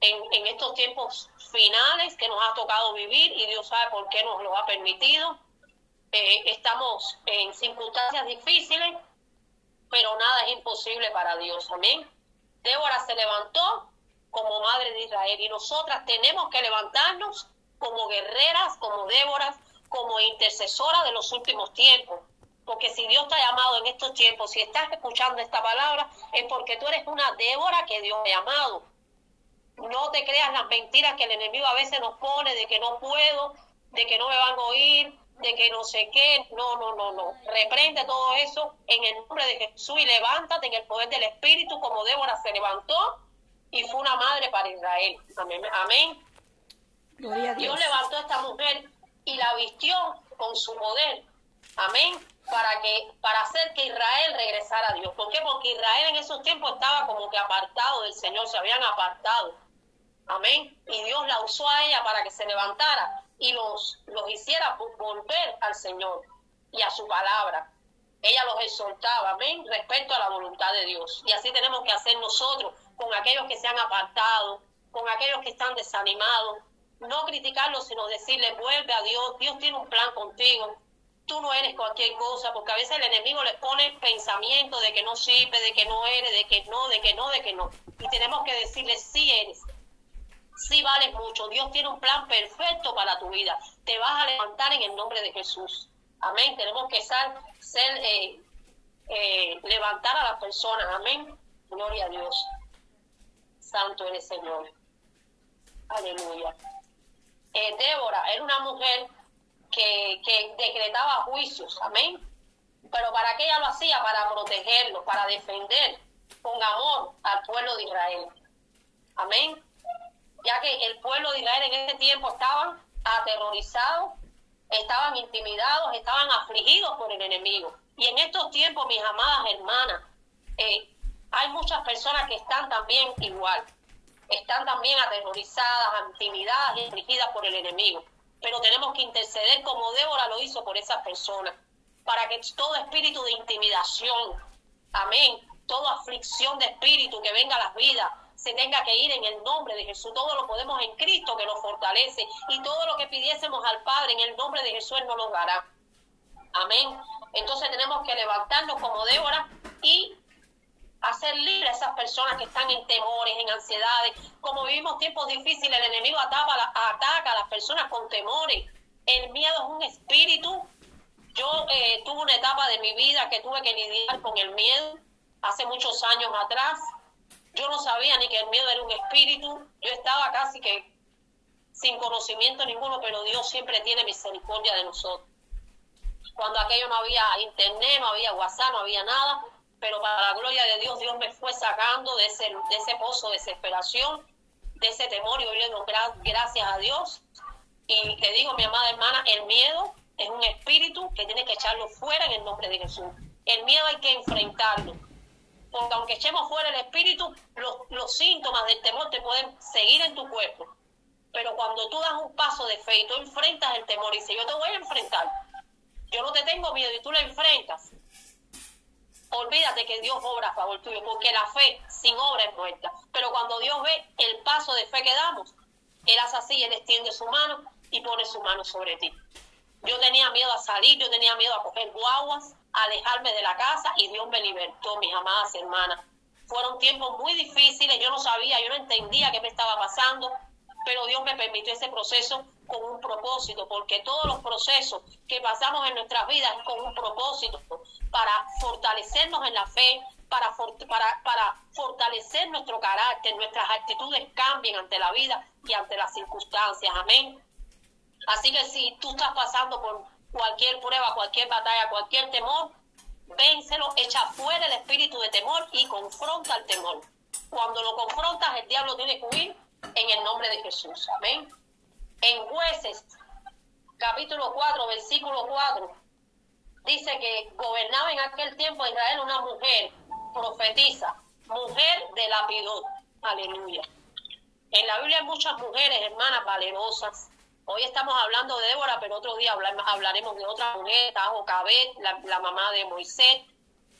en, estos tiempos finales que nos ha tocado vivir y Dios sabe por qué nos lo ha permitido. Eh, estamos en circunstancias difíciles, pero nada es imposible para Dios. Amén. Débora se levantó como madre de Israel y nosotras tenemos que levantarnos como guerreras, como Déboras, como intercesoras de los últimos tiempos. Porque si Dios te ha llamado en estos tiempos, si estás escuchando esta palabra, es porque tú eres una Débora que Dios ha llamado. No te creas las mentiras que el enemigo a veces nos pone de que no puedo, de que no me van a oír, de que no sé qué. No, no, no, no. Reprende todo eso en el nombre de Jesús y levántate en el poder del Espíritu como Débora se levantó y fue una madre para Israel. Amén. Amén. Dios. levantó a esta mujer y la vistió con su poder. Amén. Para que para hacer que Israel regresara a Dios. ¿Por qué? Porque Israel en esos tiempos estaba como que apartado del Señor, se habían apartado. Amén. Y Dios la usó a ella para que se levantara y los, los hiciera volver al Señor y a su palabra. Ella los exhortaba, amén, respecto a la voluntad de Dios. Y así tenemos que hacer nosotros con aquellos que se han apartado, con aquellos que están desanimados, no criticarlos, sino decirle, vuelve a Dios, Dios tiene un plan contigo, tú no eres cualquier cosa, porque a veces el enemigo le pone pensamiento de que no sirve, de que no eres, de que no, de que no, de que no. Y tenemos que decirle, sí eres, sí vales mucho, Dios tiene un plan perfecto para tu vida, te vas a levantar en el nombre de Jesús. Amén, tenemos que ser, ser eh, eh, levantar a las personas, amén, gloria a Dios. Santo eres Señor. Aleluya eh, Débora era una mujer que, que decretaba juicios, amén. Pero ¿para qué ella lo hacía? Para protegerlo, para defender con amor al pueblo de Israel. Amén. Ya que el pueblo de Israel en ese tiempo estaban aterrorizados, estaban intimidados, estaban afligidos por el enemigo. Y en estos tiempos, mis amadas hermanas, eh, hay muchas personas que están también igual están también aterrorizadas, intimidadas y afligidas por el enemigo. Pero tenemos que interceder como Débora lo hizo por esas personas, para que todo espíritu de intimidación, amén, toda aflicción de espíritu que venga a las vidas, se tenga que ir en el nombre de Jesús. Todo lo podemos en Cristo que nos fortalece y todo lo que pidiésemos al Padre en el nombre de Jesús Él nos lo dará. Amén. Entonces tenemos que levantarnos como Débora y hacer libre a esas personas que están en temores, en ansiedades. Como vivimos tiempos difíciles, el enemigo ataca, ataca a las personas con temores. El miedo es un espíritu. Yo eh, tuve una etapa de mi vida que tuve que lidiar con el miedo hace muchos años atrás. Yo no sabía ni que el miedo era un espíritu. Yo estaba casi que sin conocimiento ninguno, pero Dios siempre tiene misericordia de nosotros. Cuando aquello no había internet, no había WhatsApp, no había nada, pero para la gloria de Dios, Dios me fue sacando de ese, de ese pozo de desesperación, de ese temor, y hoy le doy gracias a Dios. Y le digo, mi amada hermana, el miedo es un espíritu que tiene que echarlo fuera en el nombre de Jesús. El miedo hay que enfrentarlo. Porque aunque echemos fuera el espíritu, los, los síntomas del temor te pueden seguir en tu cuerpo. Pero cuando tú das un paso de fe y tú enfrentas el temor y dices, yo te voy a enfrentar, yo no te tengo miedo y tú lo enfrentas, olvídate que Dios obra a favor tuyo, porque la fe sin obra es muerta. Pero cuando Dios ve el paso de fe que damos, Él hace así, Él extiende su mano y pone su mano sobre ti. Yo tenía miedo a salir, yo tenía miedo a coger guaguas, a alejarme de la casa y Dios me libertó, mis amadas hermanas. Fueron tiempos muy difíciles, yo no sabía, yo no entendía qué me estaba pasando, pero Dios me permitió ese proceso con un propósito, porque todos los procesos que pasamos en nuestras vidas con un propósito, para fortalecernos en la fe, para, para, para fortalecer nuestro carácter, nuestras actitudes cambien ante la vida y ante las circunstancias. Amén. Así que si tú estás pasando por cualquier prueba, cualquier batalla, cualquier temor, vénselo, echa fuera el espíritu de temor y confronta el temor. Cuando lo confrontas, el diablo tiene que huir en el nombre de Jesús. Amén. En jueces, capítulo 4, versículo 4, dice que gobernaba en aquel tiempo Israel una mujer profetisa, mujer de lapidot. Aleluya. En la Biblia hay muchas mujeres, hermanas, valerosas. Hoy estamos hablando de Débora, pero otro día hablaremos de otra mujer, está Jocabet, la, la mamá de Moisés,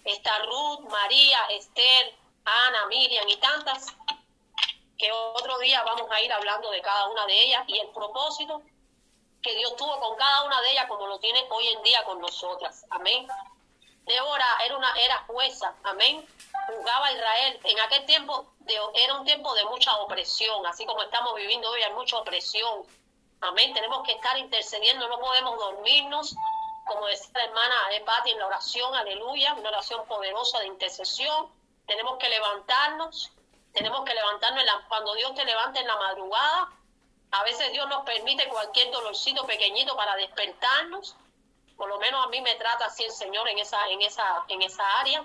está Ruth, María, Esther, Ana, Miriam y tantas, que otro día vamos a ir hablando de cada una de ellas y el propósito que Dios tuvo con cada una de ellas como lo tiene hoy en día con nosotras. Amén. Débora era una era jueza, amén. Jugaba a Israel. En aquel tiempo era un tiempo de mucha opresión, así como estamos viviendo hoy hay mucha opresión. Amén. Tenemos que estar intercediendo, no podemos dormirnos. Como decía la hermana Pati en la oración, aleluya, una oración poderosa de intercesión. Tenemos que levantarnos, tenemos que levantarnos cuando Dios te levante en la madrugada. A veces Dios nos permite cualquier dolorcito pequeñito para despertarnos por lo menos a mí me trata así el Señor en esa, en esa, en esa área,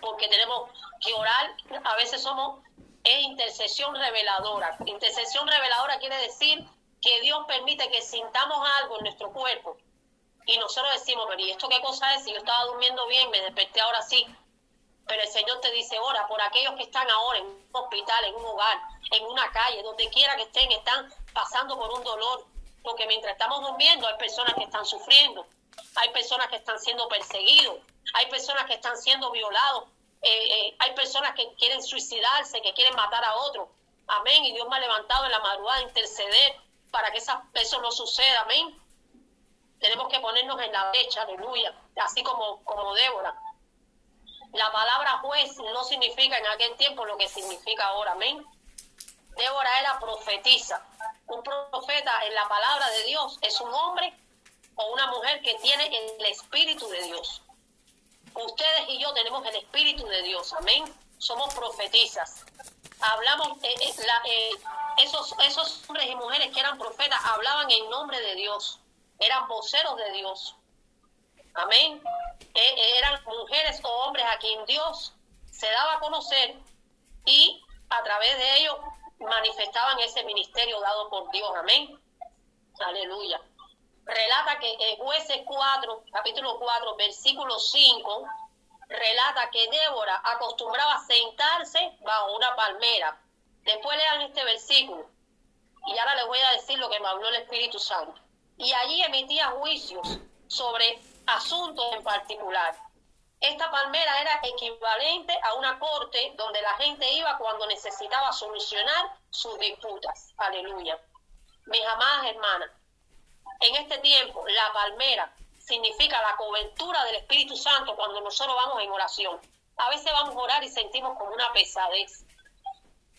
porque tenemos que orar, a veces somos, es intercesión reveladora. Intercesión reveladora quiere decir que Dios permite que sintamos algo en nuestro cuerpo y nosotros decimos, pero ¿y esto qué cosa es? Si yo estaba durmiendo bien, me desperté ahora sí. Pero el Señor te dice, ora por aquellos que están ahora en un hospital, en un hogar, en una calle, donde quiera que estén, están pasando por un dolor, porque mientras estamos durmiendo hay personas que están sufriendo, hay personas que están siendo perseguidos, hay personas que están siendo violados, eh, eh, hay personas que quieren suicidarse, que quieren matar a otros. Amén. Y Dios me ha levantado en la madrugada a interceder para que eso no suceda. Amén. Tenemos que ponernos en la brecha, aleluya, así como, como Débora. La palabra juez no significa en aquel tiempo lo que significa ahora. Amén. Débora era profetisa. Un profeta en la palabra de Dios es un hombre o una mujer que tiene el Espíritu de Dios. Ustedes y yo tenemos el Espíritu de Dios, amén. Somos profetizas. Hablamos, eh, eh, eh, esos, esos hombres y mujeres que eran profetas hablaban en nombre de Dios, eran voceros de Dios. Amén. eran mujeres o hombres a quien Dios se daba a conocer y a través de ellos manifestaban ese ministerio dado por Dios. Amén. Aleluya. Relata que en jueces 4, capítulo 4, versículo 5, relata que Débora acostumbraba sentarse bajo una palmera. Después lean este versículo. Y ahora les voy a decir lo que me habló el Espíritu Santo. Y allí emitía juicios sobre asuntos en particular. Esta palmera era equivalente a una corte donde la gente iba cuando necesitaba solucionar sus disputas. Aleluya. Mis amadas hermanas, en este tiempo la palmera significa la cobertura del Espíritu Santo cuando nosotros vamos en oración. A veces vamos a orar y sentimos como una pesadez,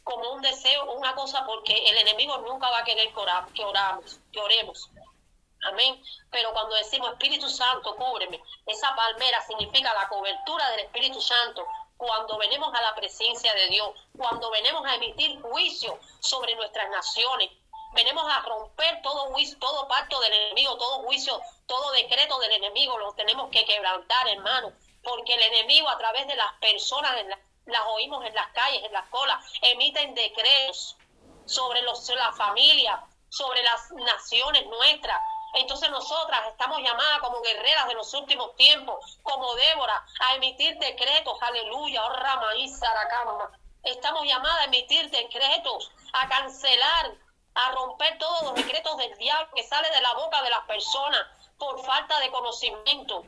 como un deseo, una cosa, porque el enemigo nunca va a querer que, oramos, que oremos. Amén. Pero cuando decimos Espíritu Santo, cúbreme, esa palmera significa la cobertura del Espíritu Santo. Cuando venimos a la presencia de Dios, cuando venimos a emitir juicio sobre nuestras naciones, venimos a romper todo juicio, todo pacto del enemigo, todo juicio, todo decreto del enemigo, lo tenemos que quebrantar, hermano, porque el enemigo a través de las personas, las oímos en las calles, en las colas, emiten decretos sobre los, la familia, sobre las naciones nuestras, entonces nosotras estamos llamadas como guerreras de los últimos tiempos, como Débora, a emitir decretos, aleluya, oh Rama y Estamos llamadas a emitir decretos, a cancelar, a romper todos los decretos del diablo que sale de la boca de las personas por falta de conocimiento.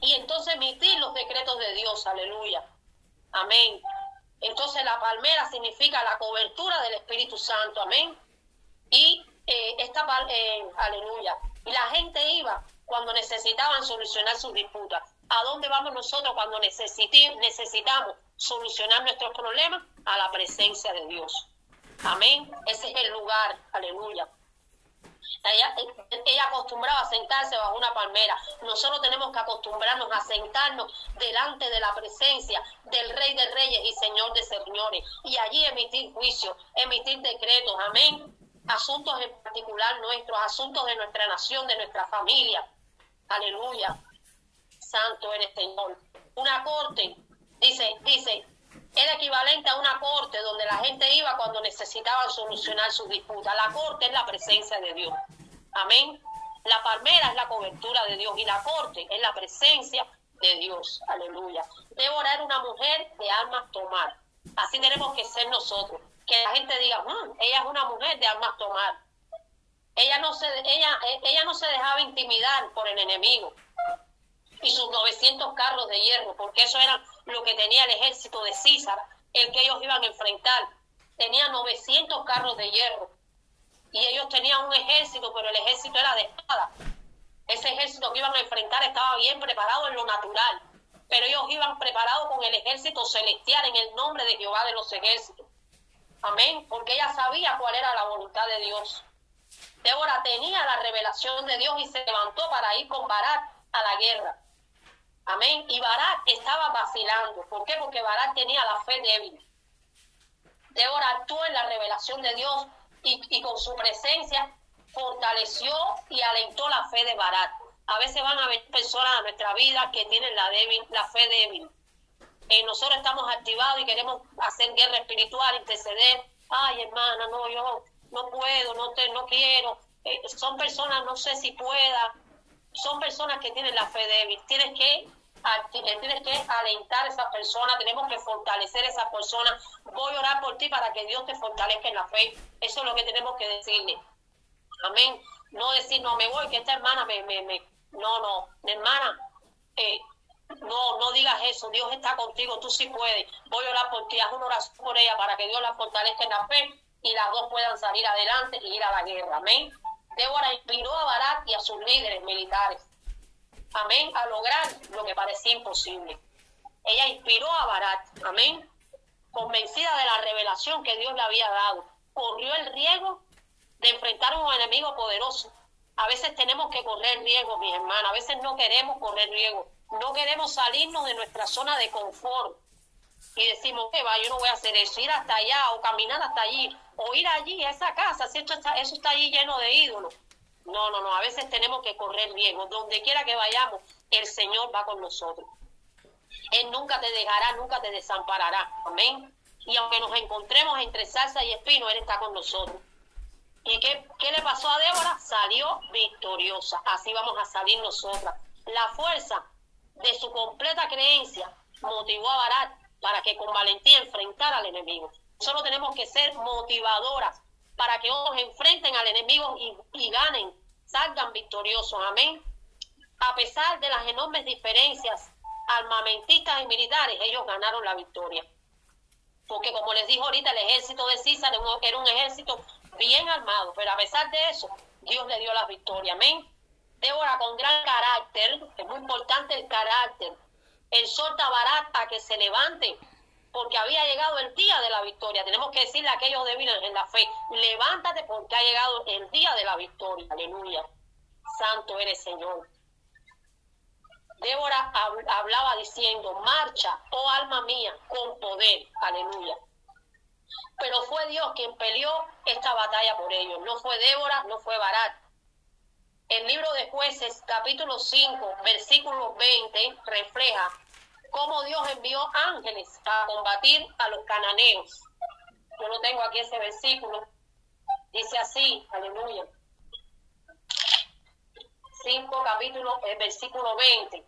Y entonces emitir los decretos de Dios, aleluya. Amén. Entonces la palmera significa la cobertura del Espíritu Santo, amén. Y eh, esta, eh, aleluya. Y la gente iba cuando necesitaban solucionar sus disputas. ¿A dónde vamos nosotros cuando necesitamos solucionar nuestros problemas? A la presencia de Dios. Amén. Ese es el lugar, aleluya. Ella, ella, acostumbraba a sentarse bajo una palmera. Nosotros tenemos que acostumbrarnos a sentarnos delante de la presencia del Rey de Reyes y Señor de Señores. Y allí emitir juicio, emitir decretos. Amén asuntos en particular nuestros, asuntos de nuestra nación, de nuestra familia. Aleluya. Santo eres Señor. Una corte, dice, dice, era equivalente a una corte donde la gente iba cuando necesitaban solucionar sus disputas. La corte es la presencia de Dios. Amén. La palmera es la cobertura de Dios y la corte es la presencia de Dios. Aleluya. Débora era una mujer de armas tomar. Así tenemos que ser nosotros. Que la gente diga, mm, ella es una mujer de armas tomar. Ella no se, ella, ella no se dejaba intimidar por el enemigo y sus 900 carros de hierro, porque eso era lo que tenía el ejército de César, el que ellos iban a enfrentar. Tenía 900 carros de hierro y ellos tenían un ejército, pero el ejército era de espada. Ese ejército que iban a enfrentar estaba bien preparado en lo natural, pero ellos iban preparados con el ejército celestial en el nombre de Jehová de los ejércitos. Amén, porque ella sabía cuál era la voluntad de Dios. Débora tenía la revelación de Dios y se levantó para ir con Barat a la guerra. Amén. Y Barat estaba vacilando. ¿Por qué? Porque Barat tenía la fe débil. Débora actuó en la revelación de Dios y, con su presencia fortaleció y alentó la fe de Barat. A veces van a haber personas en nuestra vida que tienen la, débil, la fe débil. Eh, nosotros estamos activados y queremos hacer guerra espiritual, interceder. Ay, hermana, no, yo no puedo, no, te, no quiero. Eh, son personas, no sé si pueda. Son personas que tienen la fe débil. Tienes que tienes que alentar a esa persona, tenemos que fortalecer a esa persona. Voy a orar por ti para que Dios te fortalezca en la fe. Eso es lo que tenemos que decirle. Amén. No decir, no me voy, que esta hermana me, me, me... no, no, hermana, eh, no, no digas eso, Dios está contigo, tú sí puedes. Voy a orar por ti, haz una oración por ella para que Dios la fortalezca en la fe y las dos puedan salir adelante y ir a la guerra. Amén. Débora inspiró a Barat y a sus líderes militares. Amén. A lograr lo que parecía imposible. Ella inspiró a Barat. Amén. Convencida de la revelación que Dios le había dado. Corrió el riesgo de enfrentar a un enemigo poderoso. A veces tenemos que correr riesgo, mis hermanos. A veces no queremos correr riesgo. No queremos salirnos de nuestra zona de confort y decimos, que va, yo no voy a hacer eso, ir hasta allá o caminar hasta allí o ir allí a esa casa, si eso está, eso está allí lleno de ídolos. No, no, no, a veces tenemos que correr riesgo. Donde quiera que vayamos, el Señor va con nosotros. Él nunca te dejará, nunca te desamparará. Amén. Y aunque nos encontremos entre salsa y espino, Él está con nosotros. ¿Y qué, qué le pasó a Débora? Salió victoriosa. Así vamos a salir nosotras. La fuerza de su completa creencia motivó a Barat para que con valentía enfrentar al enemigo. Solo tenemos que ser motivadoras para que otros enfrenten al enemigo y, ganen, salgan victoriosos. Amén. A pesar de las enormes diferencias armamentistas y militares, ellos ganaron la victoria. Porque como les dijo ahorita, el ejército de César era un ejército bien armado, pero a pesar de eso, Dios le dio la victoria. Amén. Débora con gran carácter, es muy importante el carácter, exhorta a Barat a que se levante, porque había llegado el día de la victoria. Tenemos que decirle a aquellos débiles en la fe, levántate porque ha llegado el día de la victoria. Aleluya. Santo eres Señor. Débora hablaba diciendo, marcha, oh alma mía, con poder. Aleluya. Pero fue Dios quien peleó esta batalla por ellos. No fue Débora, no fue Barat. El libro de jueces, capítulo 5, versículo 20, refleja cómo Dios envió ángeles a combatir a los cananeos. Yo no tengo aquí ese versículo. Dice así, aleluya. 5 capítulo, el versículo 20.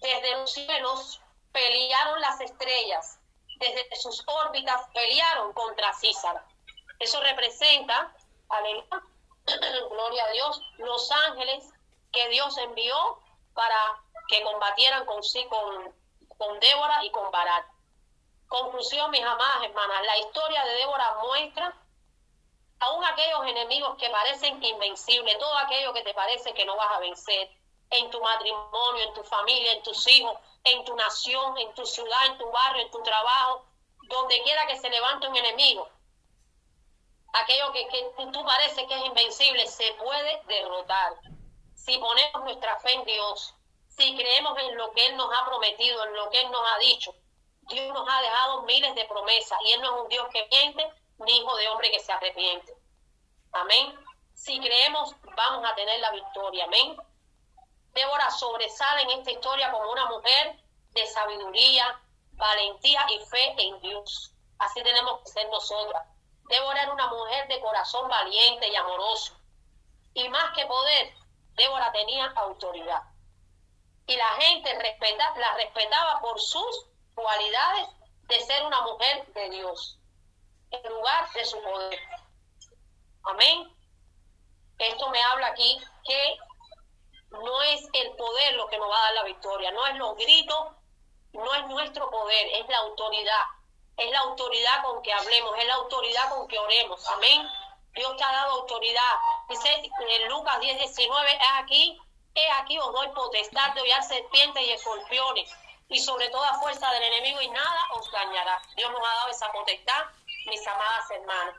Desde los cielos pelearon las estrellas, desde sus órbitas pelearon contra Císara. Eso representa, aleluya, gloria a Dios, los ángeles que Dios envió para que combatieran con sí, con, con Débora y con Barat. Conclusión, mis amadas hermanas, la historia de Débora muestra aún aquellos enemigos que parecen invencibles, todo aquello que te parece que no vas a vencer, en tu matrimonio, en tu familia, en tus hijos, en tu nación, en tu ciudad, en tu barrio, en tu trabajo, donde quiera que se levante un enemigo, aquello que, tú parece que es invencible, se puede derrotar. Si ponemos nuestra fe en Dios, si creemos en lo que Él nos ha prometido, en lo que Él nos ha dicho, Dios nos ha dejado miles de promesas y Él no es un Dios que miente ni hijo de hombre que se arrepiente. Amén. Si creemos, vamos a tener la victoria. Amén. Débora sobresale en esta historia como una mujer de sabiduría, valentía y fe en Dios. Así tenemos que ser nosotras. Débora era una mujer de corazón valiente y amoroso. Y más que poder, Débora tenía autoridad. Y la gente respeta, la respetaba por sus cualidades de ser una mujer de Dios, en lugar de su poder. Amén. Esto me habla aquí que no es el poder lo que nos va a dar la victoria, no es los gritos, no es nuestro poder, es la autoridad. Es la autoridad con que hablemos, es la autoridad con que oremos. Amén. Dios te ha dado autoridad. Dice en Lucas 10, 19, es aquí, es aquí os doy potestad de hollar serpientes y escorpiones y sobre toda fuerza del enemigo y nada os dañará. Dios nos ha dado esa potestad, mis amadas hermanas.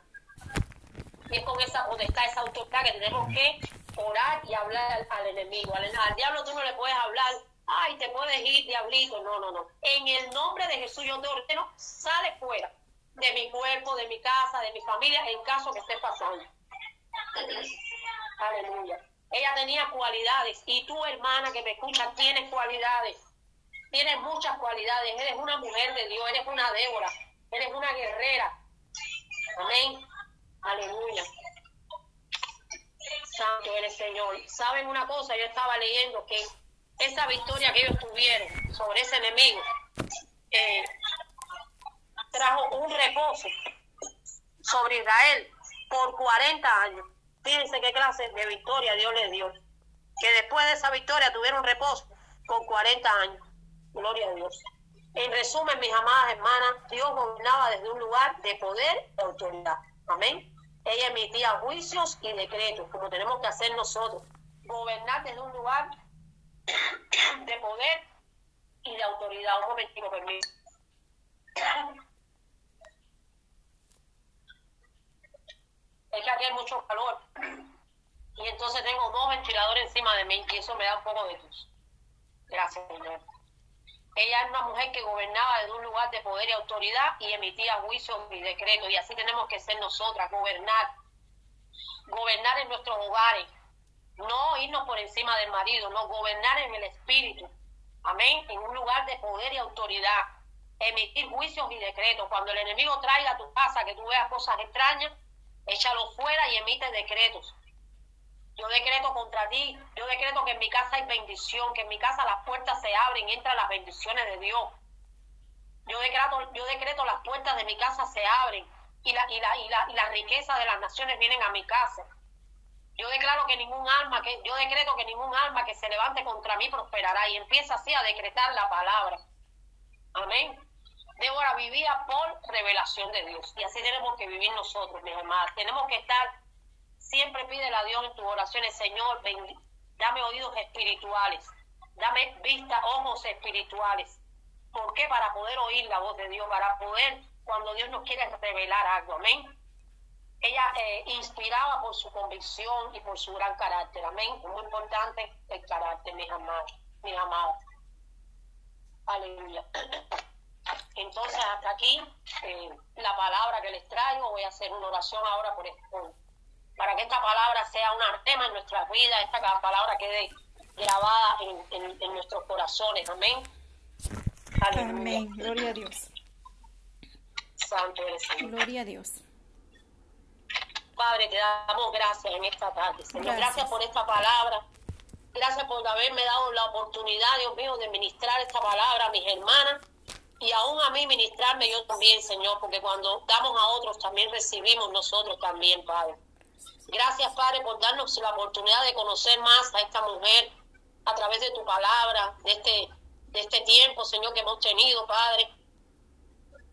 Y es con esa potestad, esa autoridad que tenemos que orar y hablar al, enemigo. Al, diablo tú no le puedes hablar, ay, te puedes ir, diablito. No, no, no. En el nombre de Jesús yo te ordeno, sale fuera de mi cuerpo, de mi casa, de mi familia, en caso que esté pasando. Aleluya. Ella tenía cualidades y tú, hermana que me escucha, tienes cualidades. Tienes muchas cualidades. Eres una mujer de Dios, eres una Débora, eres una guerrera. Amén. Aleluya. Santo eres Señor. ¿Saben una cosa? Yo estaba leyendo que esa victoria que ellos tuvieron sobre ese enemigo eh, trajo un reposo sobre Israel por 40 años. Fíjense qué clase de victoria Dios les dio. Que después de esa victoria tuvieron reposo con 40 años. Gloria a Dios. En resumen, mis amadas hermanas, Dios gobernaba desde un lugar de poder y autoridad. Amén. Ella emitía juicios y decretos, como tenemos que hacer nosotros. Gobernar desde un lugar de poder y de autoridad. Un momentito, permiso. Es que aquí hay mucho calor. Y entonces tengo dos ventiladores encima de mí y eso me da un poco de luz. Gracias, Señor. Ella era una mujer que gobernaba desde un lugar de poder y autoridad y emitía juicios y decretos. Y así tenemos que ser nosotras, gobernar. Gobernar en nuestros hogares. No irnos por encima del marido, no, gobernar en el espíritu. Amén. En un lugar de poder y autoridad. Emitir juicios y decretos. Cuando el enemigo traiga a tu casa que tú veas cosas extrañas, échalo fuera y emite decretos. Yo decreto contra ti, yo decreto que en mi casa hay bendición, que en mi casa las puertas se abren y entran las bendiciones de Dios. Yo decreto, yo decreto las puertas de mi casa se abren y la, y la, y la, y la riqueza de las naciones vienen a mi casa. Yo declaro que ningún alma, que, yo decreto que ningún alma que se levante contra mí prosperará y empieza así a decretar la palabra. Amén. Débora vivía por revelación de Dios y así tenemos que vivir nosotros, mis hermanas. Tenemos que estar Siempre pídele a Dios en tus oraciones, Señor, dame oídos espirituales, dame vista, ojos espirituales. ¿Por qué? Para poder oír la voz de Dios, para poder, cuando Dios nos quiere revelar algo, amén. Ella eh, inspiraba por su convicción y por su gran carácter, amén. Es muy importante el carácter, mis amados, mis amados. Aleluya. Entonces, hasta aquí eh, la palabra que les traigo. Voy a hacer una oración ahora por esto para que esta palabra sea un artema en nuestras vidas, esta palabra quede grabada en, nuestros corazones. Amén. Amén. Gloria a Dios. Santo eres Gloria a Dios. Padre, te damos gracias en esta tarde, Señor. Gracias. por esta palabra. Gracias por haberme dado la oportunidad, Dios mío, de ministrar esta palabra a mis hermanas y aún a mí ministrarme yo también, Señor, porque cuando damos a otros también recibimos nosotros también, Padre. Gracias, Padre, por darnos la oportunidad de conocer más a esta mujer a través de tu palabra, de este, de este tiempo, Señor, que hemos tenido, Padre.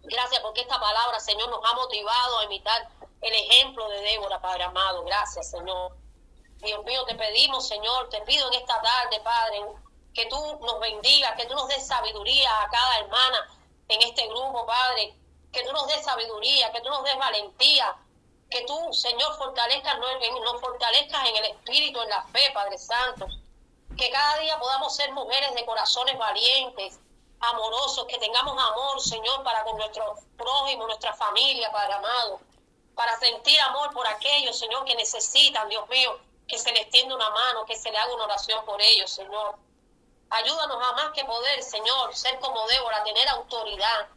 Gracias porque esta palabra, Señor, nos ha motivado a imitar el ejemplo de Débora, Padre amado. Gracias, Señor. Dios mío, te pedimos, Señor, te pido en esta tarde, Padre, que tú nos bendigas, que tú nos des sabiduría a cada hermana en este grupo, Padre, que tú nos des sabiduría, que tú nos des valentía, que tú, Señor, fortalezcas, nos fortalezcas en el espíritu, en la fe, Padre Santo. Que cada día podamos ser mujeres de corazones valientes, amorosos, que tengamos amor, Señor, para con nuestro prójimo, nuestra familia, Padre amado. Para sentir amor por aquellos, Señor, que necesitan, Dios mío, que se les tienda una mano, que se le haga una oración por ellos, Señor. Ayúdanos a más que poder, Señor, ser como Débora, tener autoridad.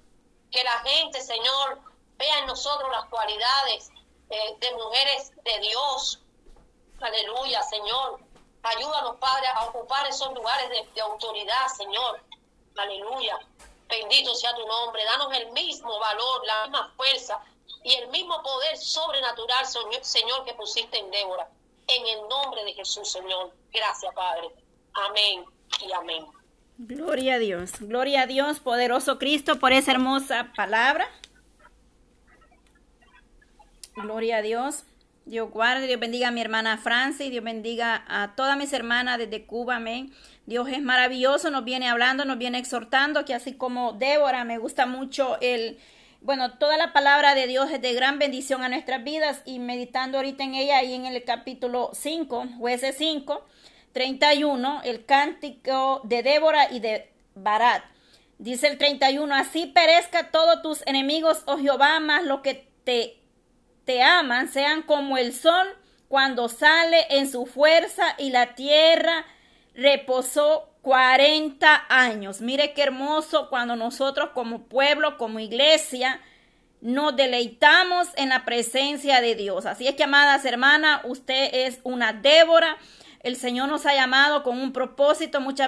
Que la gente, Señor, vea en nosotros las cualidades de mujeres de Dios. Aleluya, Señor. Ayúdanos, Padre, a ocupar esos lugares de, de autoridad, Señor. Aleluya. Bendito sea tu nombre. Danos el mismo valor, la misma fuerza y el mismo poder sobrenatural, Señor, que pusiste en Débora. En el nombre de Jesús, Señor. Gracias, Padre. Amén y amén. Gloria a Dios. Gloria a Dios, poderoso Cristo, por esa hermosa palabra. Gloria a Dios. Dios guarde, Dios bendiga a mi hermana Francis, Dios bendiga a todas mis hermanas desde Cuba, amén. Dios es maravilloso, nos viene hablando, nos viene exhortando, que así como Débora, me gusta mucho el, bueno, toda la palabra de Dios es de gran bendición a nuestras vidas y meditando ahorita en ella ahí en el capítulo 5, jueces 5, 31, el cántico de Débora y de Barat. Dice el 31, así perezca todos tus enemigos, oh Jehová, más lo que te te aman sean como el sol cuando sale en su fuerza y la tierra reposó 40 años. Mire qué hermoso cuando nosotros como pueblo, como iglesia, nos deleitamos en la presencia de Dios. Así es que, amadas hermanas, usted es una Débora. El Señor nos ha llamado con un propósito. Muchas